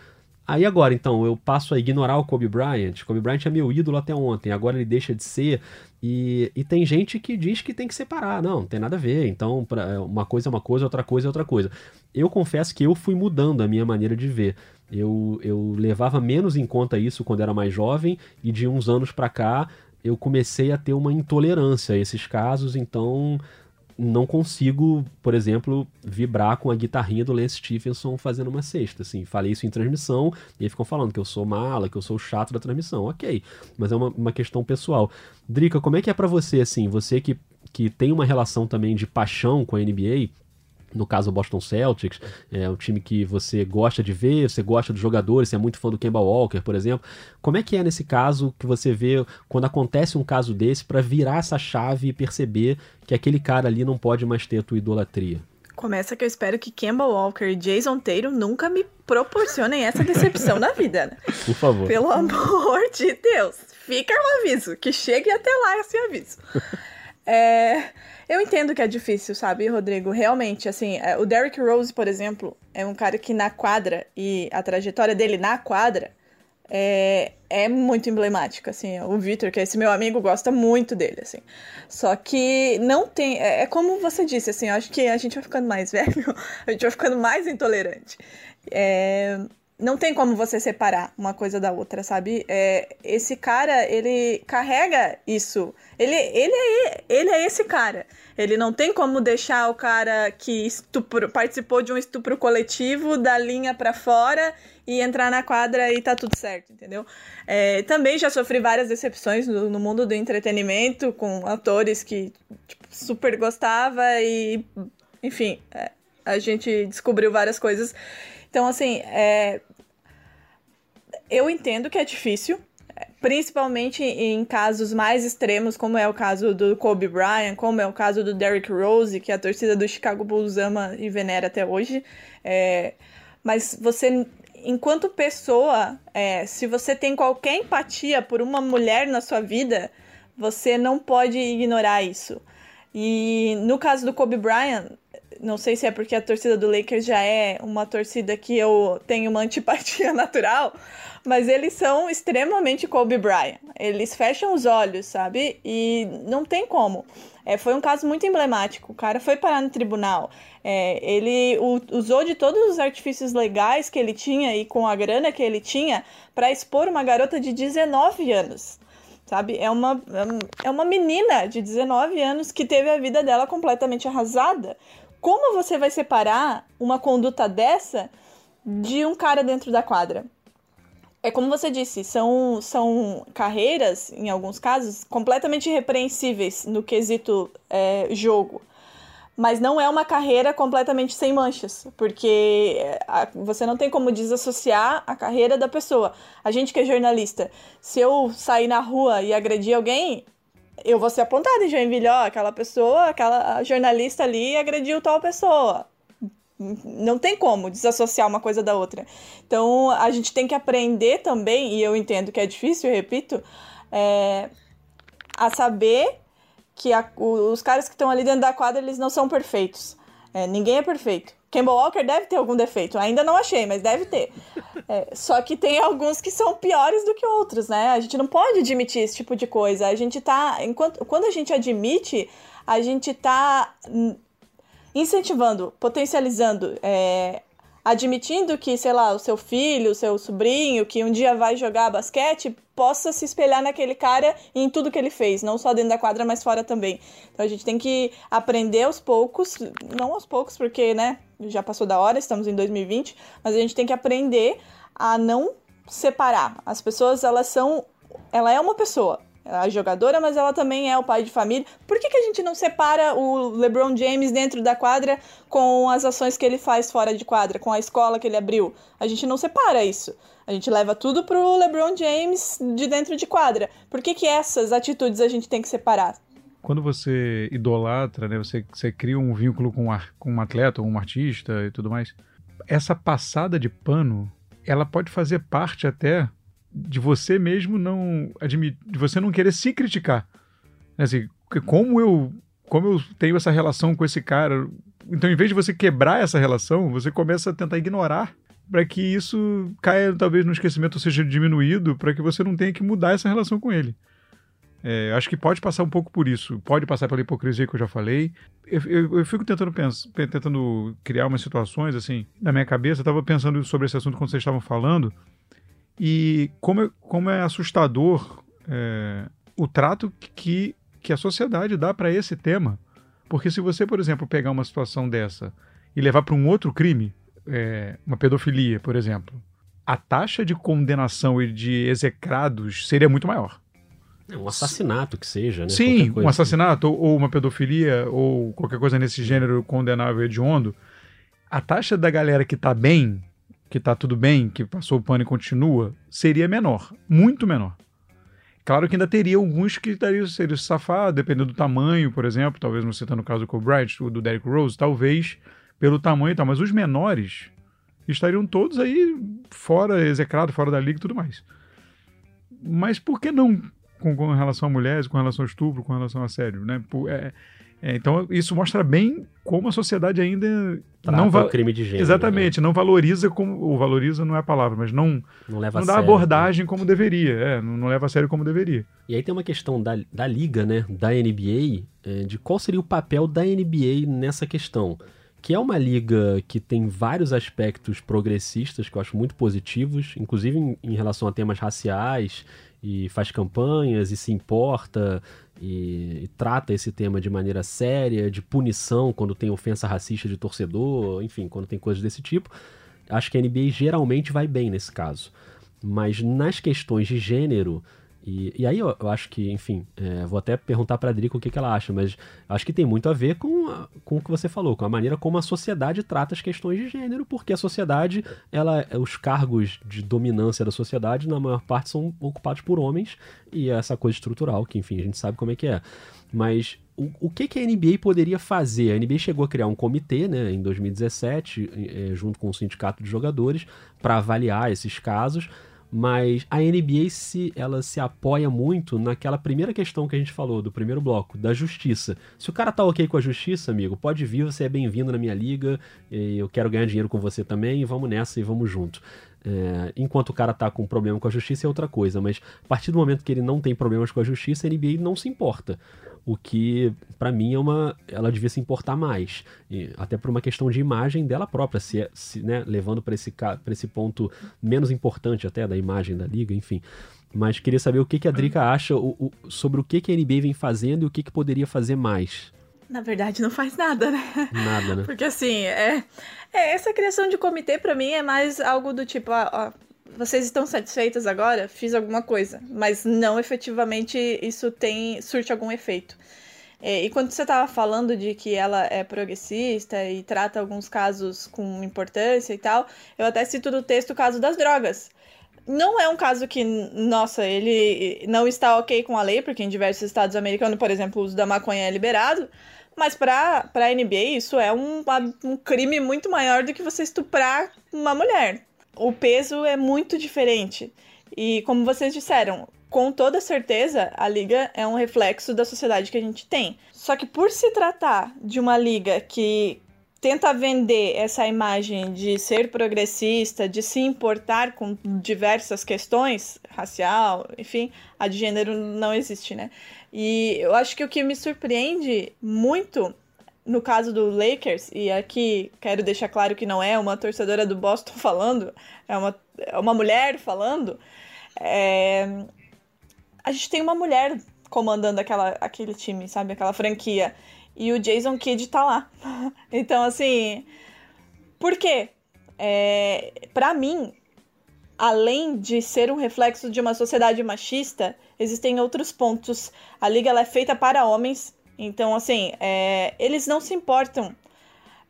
S1: Aí agora, então, eu passo a ignorar o Kobe Bryant. Kobe Bryant é meu ídolo até ontem, agora ele deixa de ser. E, e tem gente que diz que tem que separar. Não, não tem nada a ver. Então, pra, é, uma coisa é uma coisa, outra coisa é outra coisa. Eu confesso que eu fui mudando a minha maneira de ver. Eu, eu levava menos em conta isso quando era mais jovem, e de uns anos para cá eu comecei a ter uma intolerância a esses casos, então não consigo, por exemplo, vibrar com a guitarrinha do Lance Stephenson fazendo uma cesta, assim. Falei isso em transmissão e aí ficam falando que eu sou mala, que eu sou chato da transmissão. Ok, mas é uma, uma questão pessoal. Drica, como é que é para você, assim, você que, que tem uma relação também de paixão com a NBA, no caso o Boston Celtics, é um time que você gosta de ver, você gosta dos jogadores, você é muito fã do Kemba Walker, por exemplo. Como é que é nesse caso que você vê quando acontece um caso desse para virar essa chave e perceber que aquele cara ali não pode mais ter a tua idolatria?
S3: Começa que eu espero que Kemba Walker e Jason Tatum nunca me proporcionem essa decepção na vida, né?
S1: Por favor.
S3: Pelo amor de Deus. Fica um aviso, que chegue até lá esse aviso. É, eu entendo que é difícil, sabe, Rodrigo? Realmente, assim, é, o Derrick Rose, por exemplo, é um cara que na quadra e a trajetória dele na quadra é, é muito emblemática, assim. O Victor, que é esse meu amigo, gosta muito dele, assim. Só que não tem... É, é como você disse, assim, eu acho que a gente vai ficando mais velho, a gente vai ficando mais intolerante. É, não tem como você separar uma coisa da outra, sabe? É, esse cara, ele carrega isso. Ele, ele, é, ele é esse cara. Ele não tem como deixar o cara que estupro, participou de um estupro coletivo da linha para fora e entrar na quadra e tá tudo certo, entendeu? É, também já sofri várias decepções no, no mundo do entretenimento com atores que tipo, super gostava e, enfim, é, a gente descobriu várias coisas então, assim, é... eu entendo que é difícil, principalmente em casos mais extremos, como é o caso do Kobe Bryant, como é o caso do Derrick Rose, que a torcida do Chicago Bulls ama e venera até hoje. É... Mas você, enquanto pessoa, é... se você tem qualquer empatia por uma mulher na sua vida, você não pode ignorar isso. E no caso do Kobe Bryant, não sei se é porque a torcida do Lakers já é uma torcida que eu tenho uma antipatia natural, mas eles são extremamente Kobe Bryant. Eles fecham os olhos, sabe? E não tem como. É, foi um caso muito emblemático. O cara foi parar no tribunal. É, ele usou de todos os artifícios legais que ele tinha e com a grana que ele tinha para expor uma garota de 19 anos sabe? É uma, é uma menina de 19 anos que teve a vida dela completamente arrasada como você vai separar uma conduta dessa de um cara dentro da quadra? É como você disse, são, são carreiras, em alguns casos, completamente irrepreensíveis no quesito é, jogo. Mas não é uma carreira completamente sem manchas, porque é, você não tem como desassociar a carreira da pessoa. A gente que é jornalista, se eu sair na rua e agredir alguém, eu vou ser apontada em Joinville, ó, aquela pessoa, aquela jornalista ali agrediu tal pessoa. Não tem como desassociar uma coisa da outra. Então, a gente tem que aprender também, e eu entendo que é difícil, eu repito, é, a saber que a, os caras que estão ali dentro da quadra, eles não são perfeitos. É, ninguém é perfeito. Campbell Walker deve ter algum defeito. Ainda não achei, mas deve ter. É, só que tem alguns que são piores do que outros, né? A gente não pode admitir esse tipo de coisa. A gente tá. Enquanto, quando a gente admite, a gente tá incentivando, potencializando, é, admitindo que, sei lá, o seu filho, o seu sobrinho, que um dia vai jogar basquete, possa se espelhar naquele cara e em tudo que ele fez, não só dentro da quadra, mas fora também. Então a gente tem que aprender aos poucos, não aos poucos, porque, né, já passou da hora, estamos em 2020, mas a gente tem que aprender a não separar. As pessoas, elas são. Ela é uma pessoa a jogadora, mas ela também é o pai de família. Por que, que a gente não separa o LeBron James dentro da quadra com as ações que ele faz fora de quadra, com a escola que ele abriu? A gente não separa isso. A gente leva tudo pro LeBron James de dentro de quadra. Por que, que essas atitudes a gente tem que separar?
S2: Quando você idolatra, né, você, você cria um vínculo com, com um atleta, um artista e tudo mais, essa passada de pano, ela pode fazer parte até de você mesmo não admitir, de você não querer se criticar. Assim, como eu, como eu tenho essa relação com esse cara, então em vez de você quebrar essa relação, você começa a tentar ignorar para que isso caia talvez no esquecimento ou seja diminuído, para que você não tenha que mudar essa relação com ele. É, acho que pode passar um pouco por isso, pode passar pela hipocrisia que eu já falei. Eu, eu, eu fico tentando pensar, tentando criar umas situações assim na minha cabeça. Eu estava pensando sobre esse assunto quando vocês estavam falando e como é, como é assustador é, o trato que, que a sociedade dá para esse tema. Porque se você, por exemplo, pegar uma situação dessa e levar para um outro crime, é, uma pedofilia, por exemplo, a taxa de condenação e de execrados seria muito maior.
S1: É um assassinato que seja, né?
S2: Sim, um assassinato assim. ou uma pedofilia ou qualquer coisa nesse gênero condenável hediondo. A taxa da galera que tá bem que tá tudo bem, que passou o pano e continua, seria menor, muito menor. Claro que ainda teria alguns que estariam seriam safados, dependendo do tamanho, por exemplo, talvez não citando o caso do Kobe Bryant, do Derrick Rose, talvez pelo tamanho e tal, mas os menores estariam todos aí fora, execrado, fora da liga e tudo mais. Mas por que não com, com relação a mulheres, com relação ao estupro, com relação a assédio, né? É, é, então isso mostra bem como a sociedade ainda
S1: Trata não va- crime de gênero.
S2: Exatamente, né? não valoriza como ou valoriza não é a palavra, mas não
S1: não, leva
S2: não dá
S1: sério,
S2: abordagem né? como deveria, é, não, não, leva a sério como deveria.
S1: E aí tem uma questão da, da liga, né, da NBA, é, de qual seria o papel da NBA nessa questão, que é uma liga que tem vários aspectos progressistas que eu acho muito positivos, inclusive em, em relação a temas raciais e faz campanhas e se importa e, e, trata esse tema de maneira séria, de punição quando tem ofensa racista de torcedor, enfim, quando tem coisas desse tipo. Acho que a NBA geralmente vai bem nesse caso. Mas nas questões de gênero, e, e aí eu, eu, acho que, enfim, é, vou até perguntar para a Drica o que, que ela acha, mas acho que tem muito a ver com, a, com o que você falou, com a maneira como a sociedade trata as questões de gênero, porque a sociedade, ela, os cargos de dominância da sociedade, na maior parte, são ocupados por homens, e é essa coisa estrutural, que, enfim, a gente sabe como é que é. Mas o, o que, que a NBA poderia fazer? A NBA chegou a criar um comitê né, em 2017, é, junto com o sindicato de jogadores, para avaliar esses casos mas a NBA se, ela se apoia muito naquela primeira questão que a gente falou, do primeiro bloco, da justiça. Se o cara tá ok com a justiça, amigo, pode vir, você é bem-vindo na minha liga, eu quero ganhar dinheiro com você também, vamos nessa e vamos junto. É, enquanto o cara tá com problema com a justiça é outra coisa, mas a partir do momento que ele não tem problemas com a justiça, a NBA não se importa. O que para mim é uma ela devia se importar mais. E, até por uma questão de imagem dela própria se, é, se né, levando para esse para esse ponto menos importante até da imagem da liga enfim. Mas queria saber o que, que a Drica acha o, o, sobre o que, que a NBA vem fazendo e o que, que poderia fazer mais
S3: na verdade não faz nada né
S1: nada né
S3: porque assim é, é essa criação de comitê para mim é mais algo do tipo ó, ó vocês estão satisfeitas agora? Fiz alguma coisa, mas não efetivamente isso tem surte algum efeito. É, e quando você estava falando de que ela é progressista e trata alguns casos com importância e tal, eu até cito no texto o caso das drogas. não é um caso que, nossa, ele não está ok com a lei, porque em diversos estados americanos, por exemplo, o uso da maconha é liberado. Mas para a NBA, isso é um, um crime muito maior do que você estuprar uma mulher. O peso é muito diferente. E como vocês disseram, com toda certeza, a liga é um reflexo da sociedade que a gente tem. Só que por se tratar de uma liga que tenta vender essa imagem de ser progressista, de se importar com diversas questões, racial, enfim, a de gênero não existe, né? E eu acho que o que me surpreende muito no caso do Lakers, e aqui quero deixar claro que não é uma torcedora do Boston falando, é uma, é uma mulher falando, é... a gente tem uma mulher comandando aquela, aquele time, sabe? Aquela franquia. E o Jason Kidd tá lá. então, assim. Por quê? É, para mim, além de ser um reflexo de uma sociedade machista, existem outros pontos. A liga é feita para homens, então assim, é, eles não se importam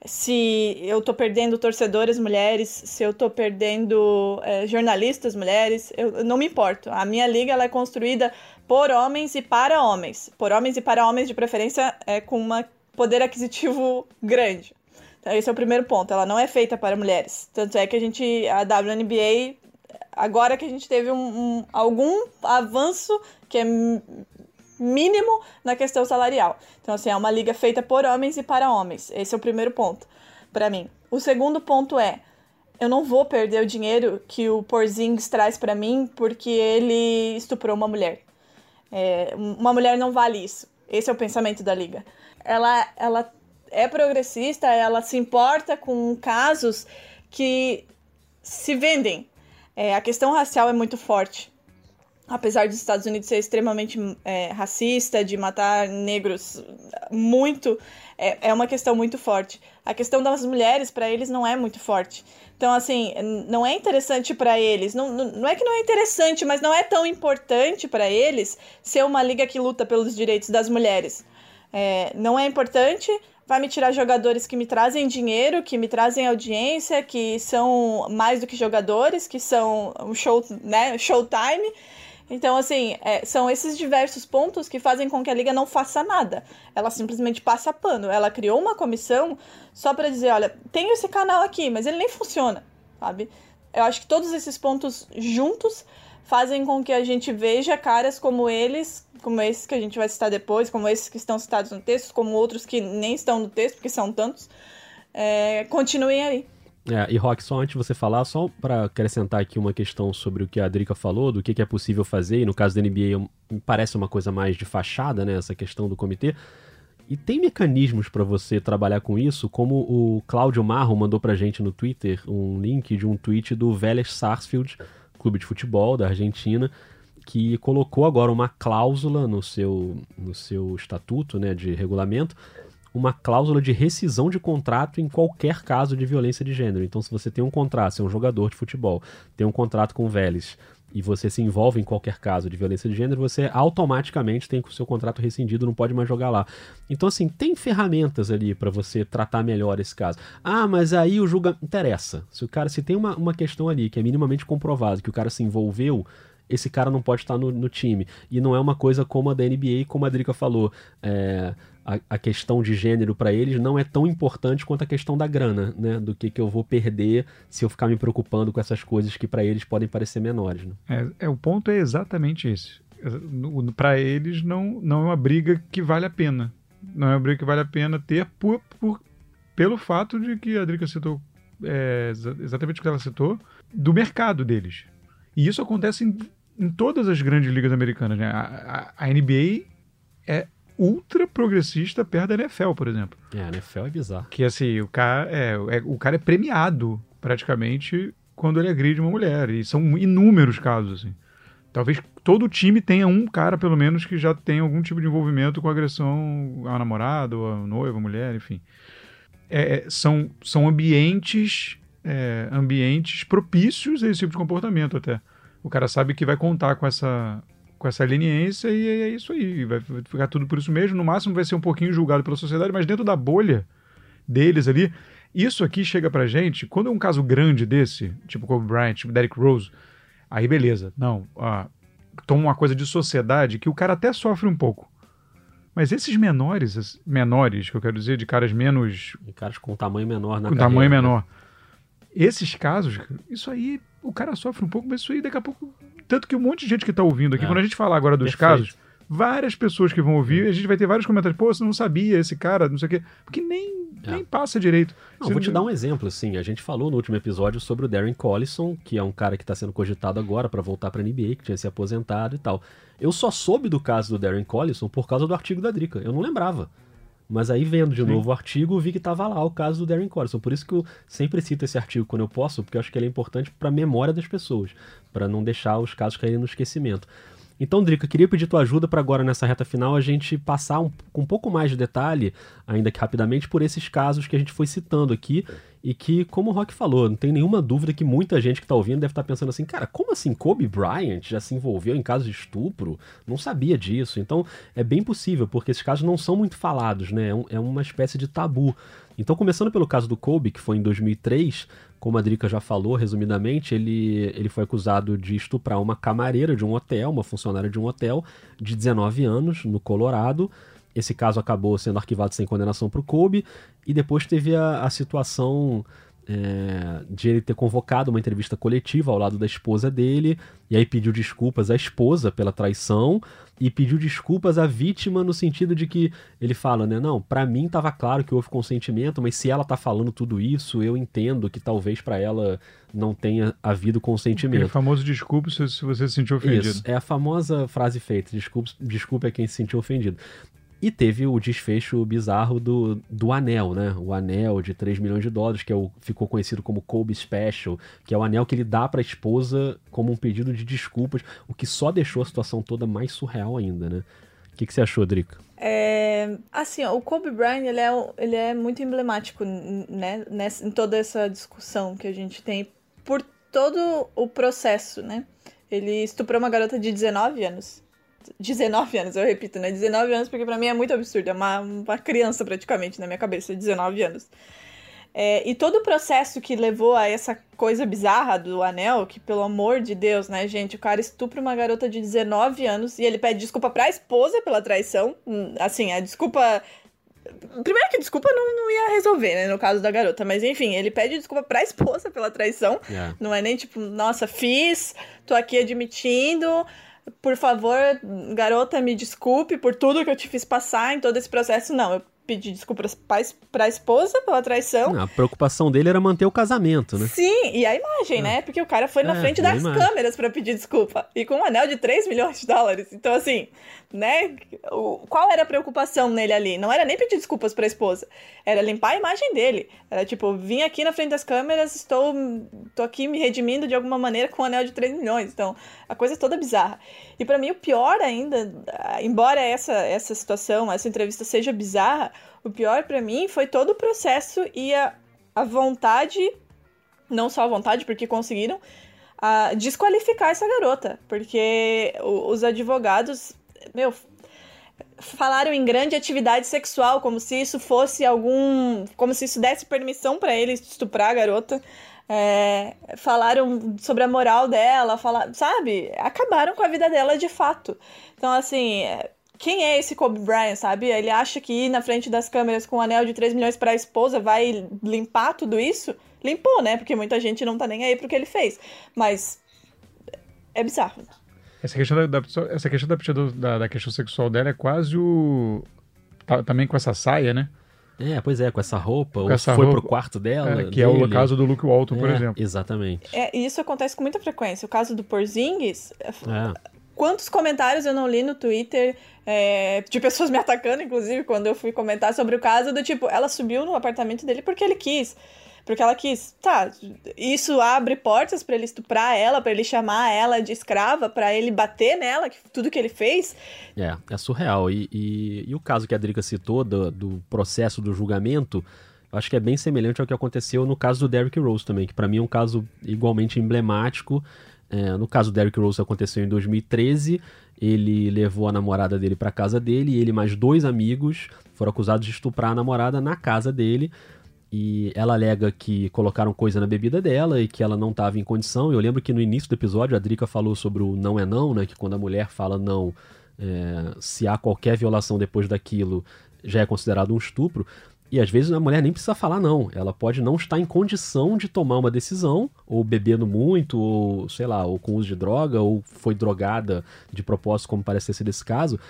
S3: se eu tô perdendo torcedoras mulheres, se eu tô perdendo é, jornalistas mulheres, eu, eu, não me importo. A minha liga ela é construída por homens e para homens, por homens e para homens de preferência é, com um poder aquisitivo grande. Então, esse é o primeiro ponto. Ela não é feita para mulheres. Tanto é que a gente, a WNBA agora que a gente teve um, um, algum avanço que é mínimo na questão salarial. Então, assim, é uma liga feita por homens e para homens. Esse é o primeiro ponto para mim. O segundo ponto é, eu não vou perder o dinheiro que o Porzingis traz para mim porque ele estuprou uma mulher. É, uma mulher não vale isso. Esse é o pensamento da liga. Ela, ela é progressista, ela se importa com casos que se vendem, é, a questão racial é muito forte. Apesar dos Estados Unidos ser extremamente é, racista, de matar negros muito, é, é uma questão muito forte. A questão das mulheres, para eles, não é muito forte. Então, assim, não é interessante para eles. Não, não, não é que não é interessante, mas não é tão importante para eles ser uma liga que luta pelos direitos das mulheres. É, não é importante, vai me tirar jogadores que me trazem dinheiro, que me trazem audiência, que são mais do que jogadores, que são um show, né, showtime. Então, assim, é, são esses diversos pontos que fazem com que a liga não faça nada. Ela simplesmente passa pano. Ela criou uma comissão só para dizer, olha, tem esse canal aqui, mas ele nem funciona, sabe? Eu acho que todos esses pontos juntos fazem com que a gente veja caras como eles, como esses que a gente vai citar depois, como esses que estão citados no texto, como outros que nem estão no texto, porque são tantos, é, continuem aí.
S1: É, e Rock, só antes de você falar, só para acrescentar aqui uma questão sobre o que a Drica falou, do que, que é possível fazer, e no caso da NBA parece uma coisa mais de fachada, né, essa questão do comitê. E tem mecanismos para você trabalhar com isso, como o Cláudio Marro mandou pra gente no Twitter um link de um tweet do Vélez Sarsfield, clube de futebol da Argentina, que colocou agora uma cláusula no seu, no seu estatuto né, de regulamento, uma cláusula de rescisão de contrato em qualquer caso de violência de gênero. Então, se você tem um contrato, você é um jogador de futebol, tem um contrato com o Vélez e você se envolve em qualquer caso de violência de gênero, você automaticamente tem o seu contrato rescindido, não pode mais jogar lá. Então, assim, tem ferramentas ali para você tratar melhor esse caso. Ah, mas aí o julga. Interessa. Se o cara, se tem uma, uma questão ali que é minimamente comprovado que o cara se envolveu, esse cara não pode estar no, no time. E não é uma coisa como a da NBA, como a Drica falou. É, a, a, questão de gênero para eles não é tão importante quanto a questão da grana, né? Do que, que eu vou perder se eu ficar me preocupando com essas coisas que para eles podem parecer menores. Né?
S2: É, é, o ponto é exatamente esse. Para eles não, não é uma briga que vale a pena. Não é uma briga que vale a pena ter por, por pelo fato de que a Drica citou é, exatamente o que ela citou do mercado deles. E isso acontece em, em todas as grandes ligas americanas. Né? A, a, a NBA é ultra progressista perto da NFL, por exemplo.
S1: É, a NFL é bizarro.
S2: Que assim, o cara é, é, o cara é premiado praticamente quando ele agride uma mulher. E são inúmeros casos, assim. Talvez todo time tenha um cara, pelo menos, que já tem algum tipo de envolvimento com agressão ao namorado, à noiva, à mulher, enfim. É, é, são, são ambientes é, ambientes propícios a esse tipo de comportamento até. O cara sabe que vai contar com essa, com essa leniência e é isso aí. Vai ficar tudo por isso mesmo. No máximo vai ser um pouquinho julgado pela sociedade, mas dentro da bolha deles ali. Isso aqui chega pra gente, quando é um caso grande desse, tipo Kobe Bryant, tipo Derrick Rose, Aí beleza. Não, ah, toma uma coisa de sociedade que o cara até sofre um pouco. Mas esses menores, menores, que eu quero dizer, de caras menos.
S1: De caras com tamanho menor na
S2: Com
S1: carreira,
S2: tamanho
S1: né?
S2: menor. Esses casos, isso aí, o cara sofre um pouco, mas isso aí daqui a pouco. Tanto que um monte de gente que tá ouvindo aqui,
S1: É.
S2: quando a gente falar agora dos
S1: Perfeito.
S2: casos, várias pessoas que vão ouvir, a gente vai ter vários comentários. Pô, você não sabia esse cara, não sei o quê. Porque nem,
S1: É.
S2: nem passa direito.
S1: Não,
S2: Você
S1: vou te dar um exemplo, assim. A gente falou no último episódio sobre o Darren Collison, que é um cara que está sendo cogitado agora para voltar para NBA, que tinha se aposentado e tal. Eu só soube do caso do Darren Collison por causa do artigo da Drica. Eu não lembrava. Mas aí, vendo de
S2: Sim.
S1: novo o artigo, vi que tava lá o caso do Darren Collison. Por isso que eu sempre cito esse artigo quando eu posso, porque eu acho que ele é importante para a memória das pessoas, para não deixar os casos caírem no esquecimento. Então, Drica, queria pedir tua ajuda para agora nessa reta final a gente passar um, com um pouco mais de detalhe, ainda que rapidamente, por esses casos que a gente foi citando aqui e que, como o Rock falou, não tem nenhuma dúvida que muita gente que está ouvindo deve estar pensando assim, cara, como assim Kobe Bryant já se envolveu em casos de estupro? Não sabia disso. Então, é bem possível, porque esses casos não são muito falados, né? É, é uma espécie de tabu. Então, começando pelo caso do Kobe, que foi em 2003, como a Drica já falou, resumidamente, ele, ele foi acusado de estuprar uma camareira de um hotel, uma funcionária de um hotel, de 19 anos, no Colorado. Esse caso acabou sendo arquivado sem condenação para o Kobe, e depois teve a, a situação é, de ele ter convocado uma entrevista coletiva ao lado da esposa dele, e aí pediu desculpas à esposa pela traição, e pediu desculpas à vítima no sentido de que ele fala, né, não, pra mim tava claro que houve consentimento, mas se ela tá falando tudo isso, eu entendo que talvez pra ela não tenha havido
S2: Aquele
S1: consentimento.
S2: famoso desculpa se, se você se sentiu ofendido.
S1: Isso, é a famosa frase feita, desculpe, desculpe a quem se sentiu ofendido. E teve o desfecho bizarro do, do anel, né? O anel de 3 milhões de dólares, que é o, ficou conhecido como Kobe Special, que é o anel que ele dá pra esposa como um pedido de desculpas, o que só deixou a situação toda mais surreal ainda, né? O que, que você achou, Drica?
S3: É, assim, ó, o Kobe Bryant, ele é, ele é muito emblemático, né, nessa, em toda essa discussão que a gente tem por todo o processo, né? Ele estuprou uma garota de 19 anos. 19 anos, eu repito, né? 19 anos, porque pra mim é muito absurdo. É uma, uma criança praticamente na minha cabeça, 19 anos. É, e todo o processo que levou a essa coisa bizarra do anel, que pelo amor de Deus, né, gente, o cara estupra uma garota de 19 anos e ele pede desculpa pra esposa pela traição. Hum, Assim, a desculpa. Primeiro que desculpa não, não ia resolver, né, no caso da garota, mas enfim, ele pede desculpa pra esposa pela traição.
S1: É.
S3: Não é nem tipo, nossa, fiz, tô aqui admitindo. Por favor, garota, me desculpe por tudo que eu te fiz passar em todo esse processo. Não, eu pedi desculpas pra, es- pra esposa pela traição.
S1: A preocupação dele era manter o casamento, né?
S3: Sim, e a imagem, né? Porque o cara foi na
S1: É,
S3: frente
S1: e a
S3: das câmeras pra pedir desculpa. E com um anel de 3 milhões de dólares. Então, assim, né? O, qual era a preocupação nele ali? Não era nem pedir desculpas pra esposa. Era limpar a imagem dele. Era tipo, vim aqui na frente das câmeras, estou tô aqui me redimindo de alguma maneira com um anel de 3 milhões. Então, a coisa é toda bizarra. E pra mim, o pior ainda, embora essa, essa situação, essa entrevista seja bizarra, o pior pra mim foi todo o processo e a, a vontade não só a vontade, porque conseguiram, a desqualificar essa garota. Porque os advogados, meu, falaram em grande atividade sexual, como se isso fosse algum. como se isso desse permissão pra ele estuprar a garota. É, falaram sobre a moral dela, fala, sabe? Acabaram com a vida dela de fato. Então, assim, é, quem é esse Kobe Bryant, sabe? Ele acha que ir na frente das câmeras com um anel de 3 milhões pra esposa vai limpar tudo isso? Limpou, né? Porque muita gente não tá nem aí pro que ele fez. Mas é bizarro.
S2: Essa questão da, da- essa questão da, da, da questão sexual dela é quase o. tá- também com essa saia, né?
S1: É, pois é, com essa roupa, ou
S2: essa
S1: foi
S2: roupa,
S1: pro quarto dela.
S2: É, que é o
S1: dele.
S2: caso do Luke Walton, por
S1: É,
S2: exemplo.
S1: Exatamente.
S3: É, e isso acontece com muita frequência. O caso do Porzingis,
S1: É.
S3: quantos comentários eu não li no Twitter é, de pessoas me atacando, inclusive, quando eu fui comentar sobre o caso, do tipo, ela subiu no apartamento dele porque ele quis. Porque ela quis. Tá, isso abre portas pra ele estuprar ela, pra ele chamar ela de escrava, pra ele bater nela, que- tudo que ele fez.
S1: É, é surreal. E, e, e o caso que a Drica citou do, do processo do julgamento, eu acho que é bem semelhante ao que aconteceu no caso do Derrick Rose também, que pra mim é um caso igualmente emblemático. É, no caso do Derrick Rose aconteceu em 2013, ele levou a namorada dele pra casa dele e ele mais dois amigos foram acusados de estuprar a namorada na casa dele. E ela alega que colocaram coisa na bebida dela e que ela não estava em condição. Eu lembro que no início do episódio a Drica falou sobre o não é não, né? Que quando a mulher fala não, é, se há qualquer violação depois daquilo, já é considerado um estupro. E às vezes a mulher nem precisa falar não. Ela pode não estar em condição de tomar uma decisão, ou bebendo muito, ou sei lá, ou com uso de droga, ou foi drogada de propósito, como parece ter sido esse caso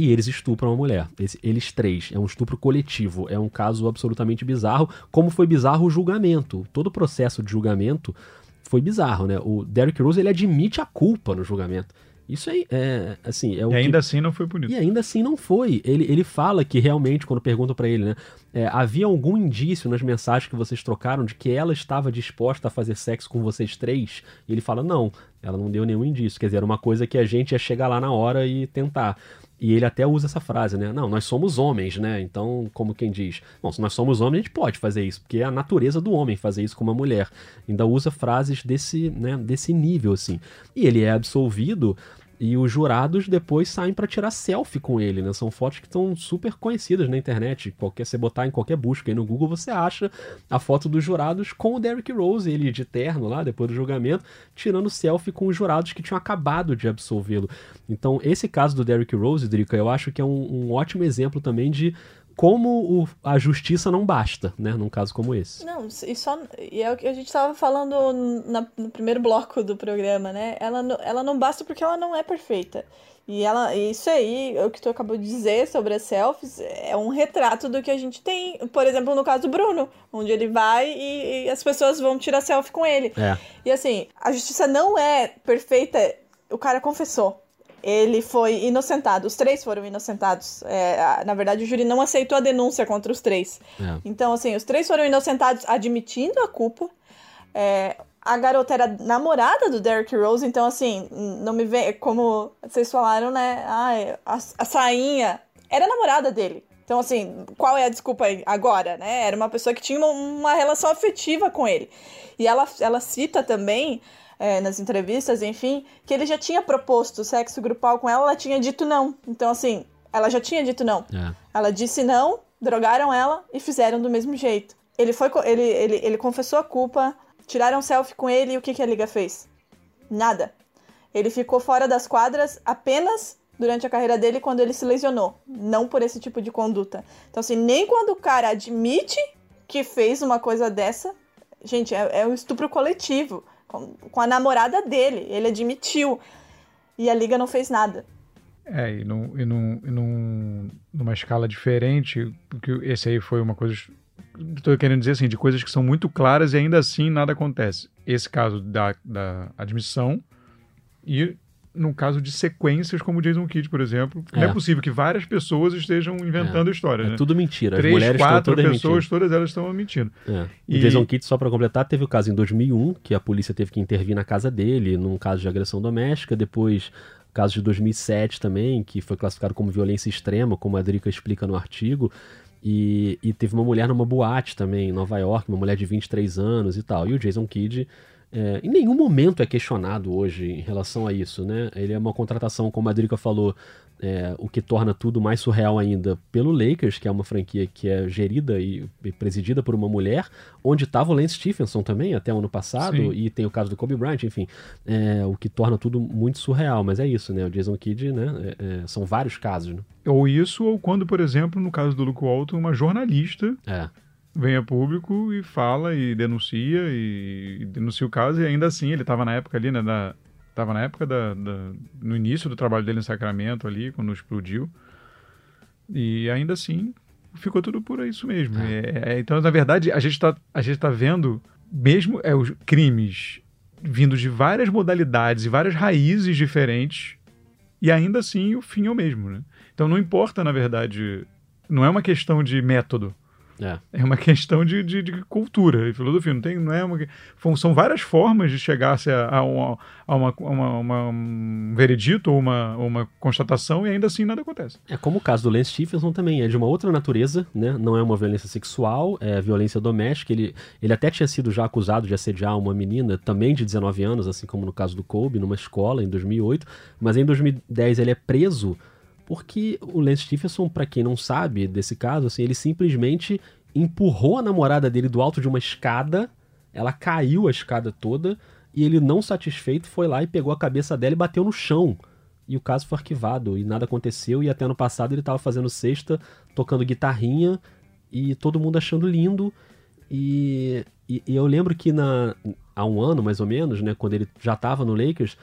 S1: e eles estupram a mulher. Eles três. É um estupro coletivo. É um caso absolutamente bizarro, como foi bizarro o julgamento. Todo o processo de julgamento foi bizarro, né? O Derrick Rose ele admite a culpa no julgamento. Isso aí é assim. É
S2: o
S1: e
S2: ainda
S1: que...
S2: assim não foi punido.
S1: E ainda assim não foi. Ele, ele fala que realmente, quando perguntam para ele, né? É, havia algum indício nas mensagens que vocês trocaram de que ela estava disposta a fazer sexo com vocês três? E ele fala, não, ela não deu nenhum indício. Quer dizer, era uma coisa que a gente ia chegar lá na hora e tentar. E ele até usa essa frase, né? Não, nós somos homens, né? Então, como quem diz, bom, se nós somos homens, a gente pode fazer isso, porque é a natureza do homem fazer isso com uma mulher. Ainda usa frases desse, né, desse nível, assim. E ele é absolvido e os jurados depois saem para tirar selfie com ele, né? São fotos que estão super conhecidas na internet. Qualquer você botar em qualquer busca aí no Google, você acha a foto dos jurados com o Derrick Rose, ele de terno lá, depois do julgamento, tirando selfie com os jurados que tinham acabado de absolvê-lo. Então, esse caso do Derrick Rose, Drica, eu acho que é um, um ótimo exemplo também de como o, a justiça não basta, né, num caso como esse.
S3: Não, e só e é o que a gente estava falando na, no primeiro bloco do programa, né? Ela, ela não basta porque ela não é perfeita. E ela, isso aí, o que tu acabou de dizer sobre as selfies, é um retrato do que a gente tem, por exemplo, no caso do Bruno, onde ele vai e, e as pessoas vão tirar selfie com ele.
S1: É.
S3: E assim, a justiça não é perfeita, o cara confessou ele foi inocentado. Os três foram inocentados. É, na verdade, o júri não aceitou a denúncia contra os três.
S1: É.
S3: Então, assim, os três foram inocentados admitindo a culpa. É, a garota era namorada do Derrick Rose, então, assim, não me vem. Como vocês falaram, né? Ah, a, a sainha era namorada dele. Então, assim, qual é a desculpa agora, né? Era uma pessoa que tinha uma, uma relação afetiva com ele. E ela, ela cita também é, nas entrevistas, enfim, que ele já tinha proposto sexo grupal com ela, ela tinha dito não. Então, assim, ela já tinha dito não.
S1: É.
S3: Ela disse não, drogaram ela e fizeram do mesmo jeito. Ele foi, ele, ele, ele confessou a culpa, tiraram selfie com ele e o que, que a liga fez? Nada. Ele ficou fora das quadras apenas durante a carreira dele quando ele se lesionou, não por esse tipo de conduta. Então, assim, nem quando o cara admite que fez uma coisa dessa, gente, é, é um estupro coletivo com, a namorada dele. Ele admitiu. E a liga não fez nada.
S2: É, e, num, e, num, e num, numa escala diferente, porque esse aí foi uma coisa. Estou querendo dizer assim, de coisas que são muito claras e ainda assim nada acontece. Esse caso da, da admissão e no caso de sequências como Jason Kidd, por exemplo. É. Não é possível que várias pessoas estejam inventando
S1: é.
S2: histórias.
S1: É
S2: né?
S1: tudo mentira.
S2: Três,
S1: As mulheres
S2: quatro
S1: todas
S2: pessoas,
S1: mentindo.
S2: todas elas estão mentindo.
S1: É.
S2: E...
S1: O Jason Kidd, só para completar, teve o caso em 2001, que a polícia teve que intervir na casa dele, num caso de agressão doméstica. Depois, caso de 2007 também, que foi classificado como violência extrema, como a Drica explica no artigo. E, e teve uma mulher numa boate também, em Nova York, uma mulher de 23 anos e tal. E o Jason Kidd é, em nenhum momento é questionado hoje em relação a isso, né? Ele é uma contratação, como a Drica falou, é, o que torna tudo mais surreal ainda pelo Lakers, que é uma franquia que é gerida e, e presidida por uma mulher, onde estava o Lance Stephenson também, até o ano passado,
S2: Sim.
S1: e tem o caso do Kobe Bryant, enfim, é, o que torna tudo muito surreal, mas é isso, né? O Jason Kidd, né? É, é, são vários casos, né?
S2: Ou isso, ou quando, por exemplo, no caso do Luke Walton, uma jornalista
S1: É.
S2: vem a público e fala e denuncia e, e denuncia o caso e ainda assim ele estava na época ali, né, da, tava na época da, da, no início do trabalho dele em Sacramento ali, quando explodiu e ainda assim ficou tudo por isso mesmo. É, é, então, na verdade, a gente está a gente tá vendo mesmo é, os crimes vindos de várias modalidades e várias raízes diferentes e ainda assim o fim é o mesmo, né? Então não importa, na verdade, não é uma questão de método.
S1: É.
S2: É uma questão de, de, de cultura e filosofia. Não, tem, não é uma, são várias formas de chegar-se a, a, uma, a uma, uma, uma, um veredito ou uma, uma constatação e ainda assim nada acontece.
S1: É como o caso do Lance Stephenson também, é de uma outra natureza, né? Não é uma violência sexual, é violência doméstica. Ele, ele até tinha sido já acusado de assediar uma menina, também de 19 anos, assim como no caso do Kobe, numa escola em 2008. Mas em 2010 ele é preso porque o Lance Stephenson, para quem não sabe desse caso, assim, ele simplesmente empurrou a namorada dele do alto de uma escada, ela caiu a escada toda, e ele, não satisfeito, foi lá e pegou a cabeça dela e bateu no chão. E o caso foi arquivado e nada aconteceu. E até ano passado ele estava fazendo sexta, tocando guitarrinha e todo mundo achando lindo. E, e, e, eu lembro que na, há um ano, mais ou menos, né, quando ele já estava no Lakers,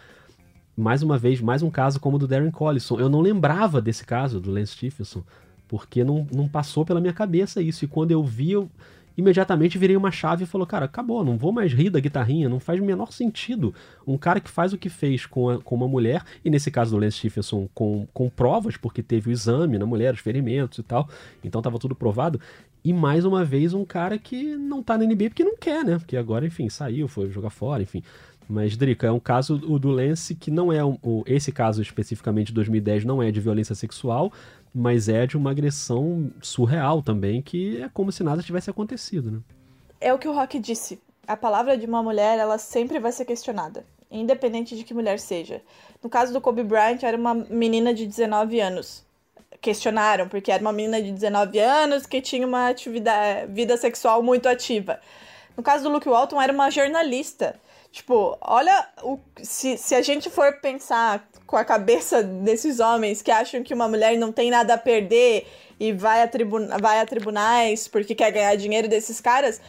S1: mais uma vez, mais um caso como o do Darren Collison. Eu não lembrava desse caso do Lance Stephenson, porque não, não passou pela minha cabeça isso. E quando eu vi, eu imediatamente virei uma chave e falou: Cara, acabou, não vou mais rir da guitarrinha, não faz o menor sentido. Um cara que faz o que fez com, a, com uma mulher, e nesse caso do Lance Stephenson, com, com provas, porque teve o exame na mulher, os ferimentos e tal, então tava tudo provado. E mais uma vez, um cara que não tá na NBA porque não quer, né? Porque agora, enfim, saiu, foi jogar fora, enfim. Mas, Drica, é um caso o do Lance que não é um, o, esse caso especificamente de 2010 não é de violência sexual, mas é de uma agressão surreal também, que é como se nada tivesse acontecido, né?
S3: É o que o Rock disse. A palavra de uma mulher, ela sempre vai ser questionada, independente de que mulher seja. No caso do Kobe Bryant, era uma menina de 19 anos. Questionaram, porque era uma menina de 19 anos que tinha uma atividade, vida sexual muito ativa. No caso do Luke Walton, era uma jornalista Tipo, olha o, se, se a gente for pensar com a cabeça desses homens que acham que uma mulher não tem nada a perder e vai a, tribuna, vai a tribunais porque quer ganhar dinheiro desses caras,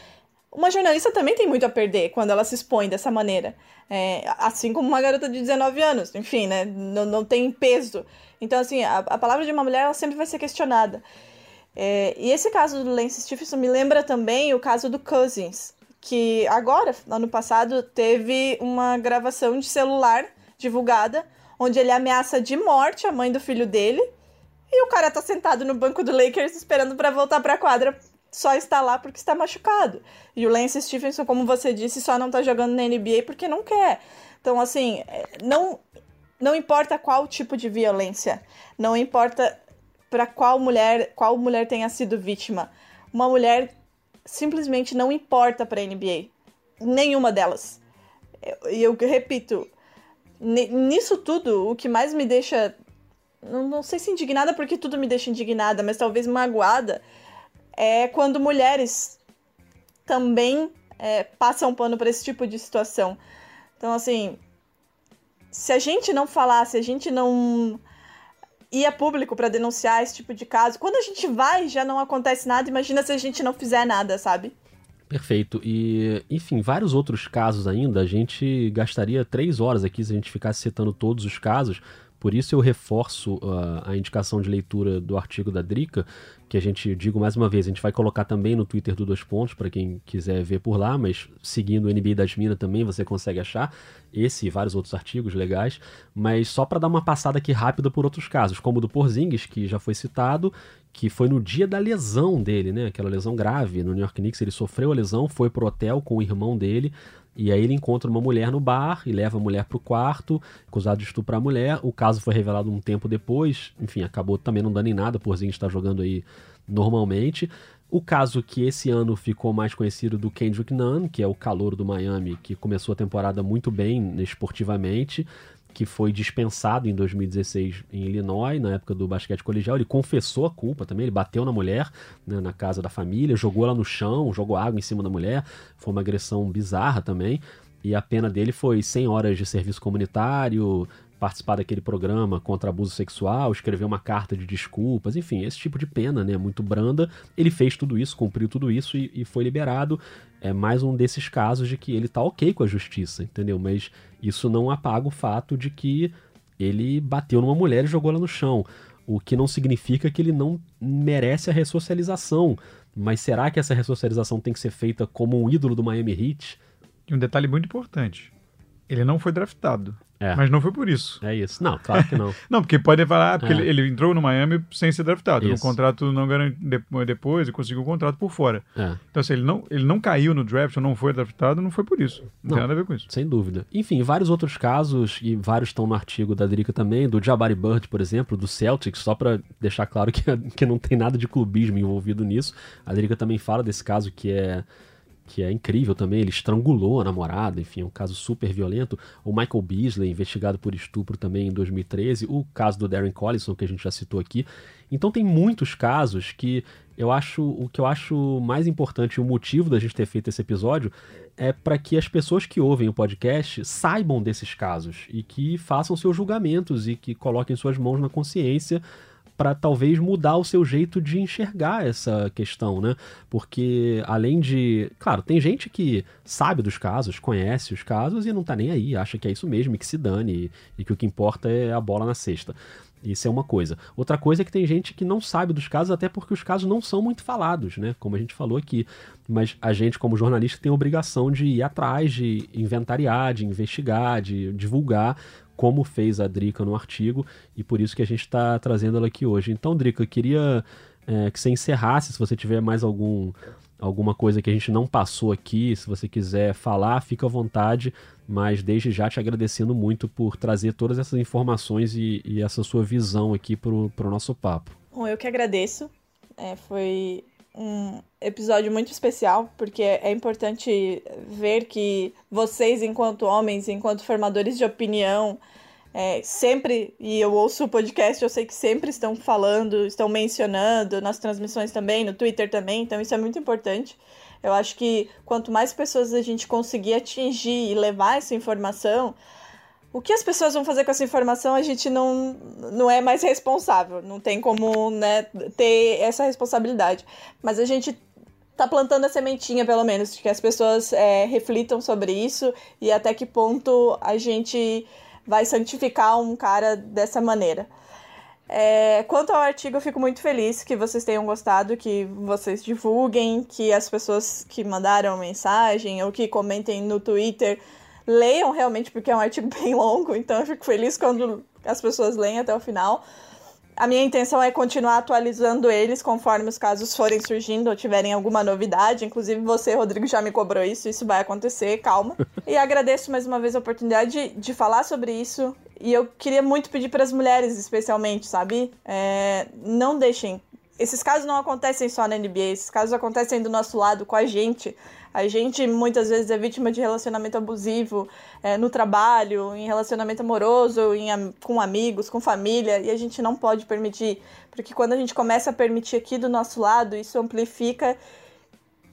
S3: uma jornalista também tem muito a perder quando ela se expõe dessa maneira. É, assim como uma garota de 19 anos, enfim, né? Não, não tem peso. Então, assim, a, a palavra de uma mulher ela sempre vai ser questionada. É, e esse caso do Lance Stephenson me lembra também o caso do Cousins, que agora, ano passado, teve uma gravação de celular divulgada, onde ele ameaça de morte a mãe do filho dele, e o cara tá sentado no banco do Lakers esperando para voltar pra quadra, só está lá porque está machucado. E o Lance Stephenson, como você disse, só não tá jogando na NBA porque não quer. Então, assim, é, não, não importa qual tipo de violência, não importa para qual mulher, qual mulher tenha sido vítima. Uma mulher simplesmente não importa para a NBA. Nenhuma delas. E eu, eu, repito, nisso tudo, o que mais me deixa. Não, não sei se indignada, porque tudo me deixa indignada, mas talvez magoada, é quando mulheres também é, passam pano para esse tipo de situação. Então, assim, se a gente não falar, se a gente não ir a público para denunciar esse tipo de caso. Quando a gente vai, já não acontece nada. Imagina se a gente não fizer nada, sabe?
S1: Perfeito. E, enfim, vários outros casos ainda. A gente gastaria três horas aqui se a gente ficasse citando todos os casos. Por isso eu reforço uh, a indicação de leitura do artigo da Drica, que a gente, digo mais uma vez, a gente vai colocar também no Twitter do Dois Pontos, para quem quiser ver por lá, mas seguindo o NBA das Minas também você consegue achar esse e vários outros artigos legais. Mas só para dar uma passada aqui rápida por outros casos, como o do Porzingis, que já foi citado, que foi no dia da lesão dele, né? Aquela lesão grave no New York Knicks, ele sofreu a lesão, foi pro hotel com o irmão dele e aí ele encontra uma mulher no bar e leva a mulher pro quarto, acusado de estuprar a mulher. O caso foi revelado um tempo depois. Enfim, acabou também não dando em nada, Porzinho está jogando aí normalmente. O caso que esse ano ficou mais conhecido do Kendrick Nunn, que é o calor do Miami, que começou a temporada muito bem esportivamente, que foi dispensado em 2016 em Illinois, na época do basquete colegial. Ele confessou a culpa também, ele bateu na mulher, né, na casa da família, jogou ela no chão, jogou água em cima da mulher. Foi uma agressão bizarra também. E a pena dele foi 100 horas de serviço comunitário, participar daquele programa contra abuso sexual, escrever uma carta de desculpas, enfim, esse tipo de pena, né, muito branda. Ele fez tudo isso, cumpriu tudo isso e, e foi liberado. É mais um desses casos de que ele tá ok com a justiça, entendeu? Mas isso não apaga o fato de que ele bateu numa mulher e jogou ela no chão. O que não significa que ele não merece a ressocialização. Mas será que essa ressocialização tem que ser feita como um ídolo do Miami Heat?
S2: E um detalhe muito importante: ele não foi draftado. É. Mas não foi por isso.
S1: É isso. Não, claro que não.
S2: não, porque pode falar, ah, porque é. ele, ele, entrou no Miami sem ser draftado. Isso. Um contrato não garantido depois e conseguiu um contrato por fora. É. Então, se assim, ele não, ele não caiu no draft ou não foi draftado, não foi por isso. Não, não, tem nada a ver com isso.
S1: Sem dúvida. Enfim, vários outros casos, e vários estão no artigo da Drica também, do Jabari Bird, por exemplo, do Celtics, só para deixar claro que, que não tem nada de clubismo envolvido nisso. A Drica também fala desse caso que é que é incrível também, ele estrangulou a namorada, enfim, é um caso super violento. O Michael Beasley, investigado por estupro também em 2013, o caso do Darren Collison, que a gente já citou aqui. Então tem muitos casos que Eu acho o que eu acho mais importante, o motivo da gente ter feito esse episódio é para que as pessoas que ouvem o podcast saibam desses casos e que façam seus julgamentos e que coloquem suas mãos na consciência para talvez mudar o seu jeito de enxergar essa questão, né? Porque além de, claro, tem gente que sabe dos casos, conhece os casos e não tá nem aí, acha que é isso mesmo e que se dane e, e que o que importa é a bola na cesta. Isso é uma coisa. Outra coisa é que tem gente que não sabe dos casos, até porque os casos não são muito falados, né? Como a gente falou aqui. Mas a gente, como jornalista, tem a obrigação de ir atrás, de inventariar, de investigar, de divulgar, como fez a Drica no artigo, e por isso que a gente está trazendo ela aqui hoje. Então, Drica, eu queria é, que você encerrasse, se você tiver mais algum alguma coisa que a gente não passou aqui, se você quiser falar, fica à vontade mas desde já te agradecendo muito por trazer todas essas informações e, e essa sua visão aqui para o nosso papo.
S3: Bom, eu que agradeço. É, foi um episódio muito especial, porque é importante ver que vocês, enquanto homens, enquanto formadores de opinião, é, sempre, e eu ouço o podcast, eu sei que sempre estão falando, estão mencionando nas transmissões também, no Twitter também, então isso é muito importante. Eu acho que quanto mais pessoas a gente conseguir atingir e levar essa informação, o que as pessoas vão fazer com essa informação a gente não, não é mais responsável, não tem como né, ter essa responsabilidade. Mas a gente tá plantando a sementinha, pelo menos, de que as pessoas é, reflitam sobre isso e até que ponto a gente vai santificar um cara dessa maneira. É, quanto ao artigo, eu fico muito feliz que vocês tenham gostado, que vocês divulguem, que as pessoas que mandaram mensagem ou que comentem no Twitter leiam realmente, porque é um artigo bem longo, então eu fico feliz quando as pessoas leem até o final. A minha intenção é continuar atualizando eles conforme os casos forem surgindo ou tiverem alguma novidade. Inclusive, você, Rodrigo, já me cobrou isso, isso vai acontecer, calma. E agradeço mais uma vez a oportunidade de, de falar sobre isso. E eu queria muito pedir para as mulheres, especialmente, sabe? É, não deixem. Esses casos não acontecem só na NBA, esses casos acontecem do nosso lado, com a gente. A gente muitas vezes é vítima de relacionamento abusivo é, no trabalho, em relacionamento amoroso, em, com amigos, com família, e a gente não pode permitir, porque quando a gente começa a permitir aqui do nosso lado, isso amplifica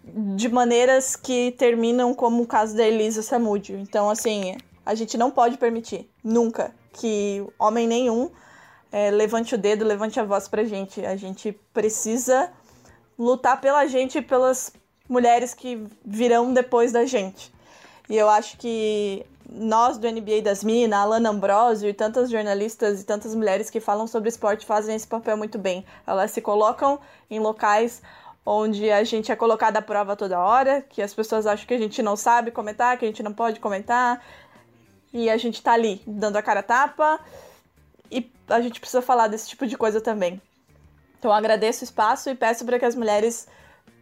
S3: de maneiras que terminam como o caso da Elisa Samudio. Então, assim, a gente não pode permitir, nunca, que homem nenhum é, levante o dedo, levante a voz pra gente. A gente precisa lutar pela gente e pelas mulheres que virão depois da gente. E eu acho que nós do NBA das Minas, Alana Ambrosio e tantas jornalistas e tantas mulheres que falam sobre esporte fazem esse papel muito bem. Elas se colocam em locais onde a gente é colocado à prova toda hora, que as pessoas acham que a gente não sabe comentar, que a gente não pode comentar, e a gente tá ali dando a cara a tapa, e a gente precisa falar desse tipo de coisa também. Então agradeço o espaço e peço para que as mulheres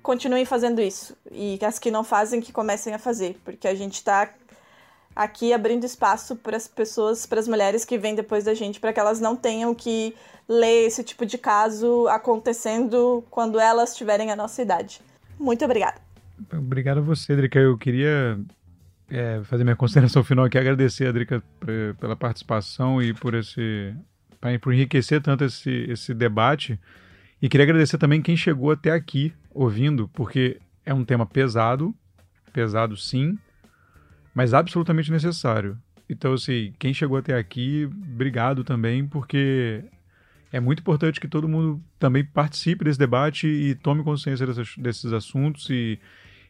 S3: continuem fazendo isso. E as que não fazem, que comecem a fazer. Porque a gente está aqui abrindo espaço para as pessoas, para as mulheres que vêm depois da gente, para que elas não tenham que ler esse tipo de caso acontecendo quando elas tiverem a nossa idade. Muito obrigada.
S2: Obrigado a você, Drica. Eu queria é, fazer minha consideração final aqui, agradecer a pela participação e por esse por enriquecer tanto esse, esse debate. E queria agradecer também quem chegou até aqui ouvindo, porque é um tema pesado, pesado sim, mas absolutamente necessário. Então, assim, quem chegou até aqui, obrigado também, porque é muito importante que todo mundo também participe desse debate e tome consciência dessas, desses assuntos. E,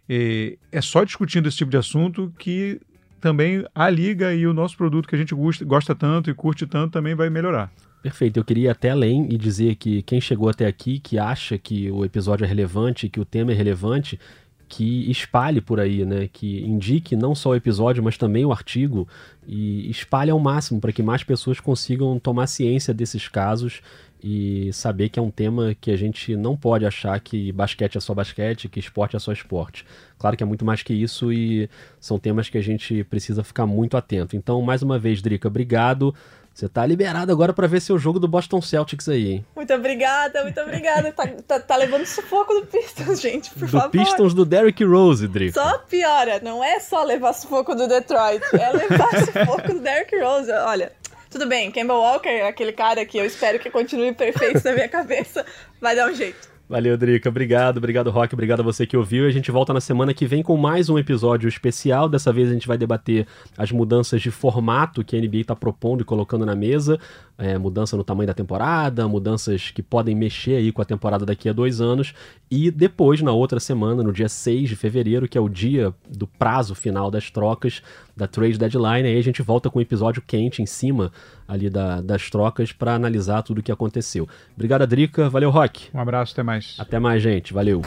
S2: é só discutindo esse tipo de assunto que também a liga e o nosso produto que a gente gosta, gosta tanto e curte tanto também vai melhorar.
S1: Perfeito, eu queria ir até além e dizer que quem chegou até aqui, que acha que o episódio é relevante, que o tema é relevante, que espalhe por aí, né? Que indique não só o episódio, mas também o artigo e espalhe ao máximo para que mais pessoas consigam tomar ciência desses casos e saber que é um tema que a gente não pode achar que basquete é só basquete, que esporte é só esporte. Claro que é muito mais que isso e são temas que a gente precisa ficar muito atento. Então, mais uma vez, Drica, obrigado. Você tá liberado agora para ver seu jogo do Boston Celtics aí, hein?
S3: Muito obrigada, muito obrigada. Tá, tá, tá levando sufoco do Pistons, gente, por
S1: do
S3: favor.
S1: Do Pistons do Derrick Rose, Drico.
S3: Só piora, não é só levar sufoco do Detroit, é levar sufoco do Derrick Rose. Olha, tudo bem, Campbell Walker, aquele cara que eu espero que continue perfeito na minha cabeça, vai dar um jeito.
S1: Valeu, Drica. Obrigado, obrigado, Rock. Obrigado a você que ouviu. A gente volta na semana que vem com mais um episódio especial. Dessa vez a gente vai debater as mudanças de formato que a NBA está propondo e colocando na mesa. É, mudança no tamanho da temporada, mudanças que podem mexer aí com a temporada daqui a dois anos. E depois, na outra semana, no dia 6 de fevereiro, que é o dia do prazo final das trocas da trade deadline, aí a gente volta com um episódio quente em cima ali da, das trocas para analisar tudo o que aconteceu. Obrigado, Drica. Valeu, Rock.
S2: Um abraço, até mais.
S1: Até mais, gente. Valeu.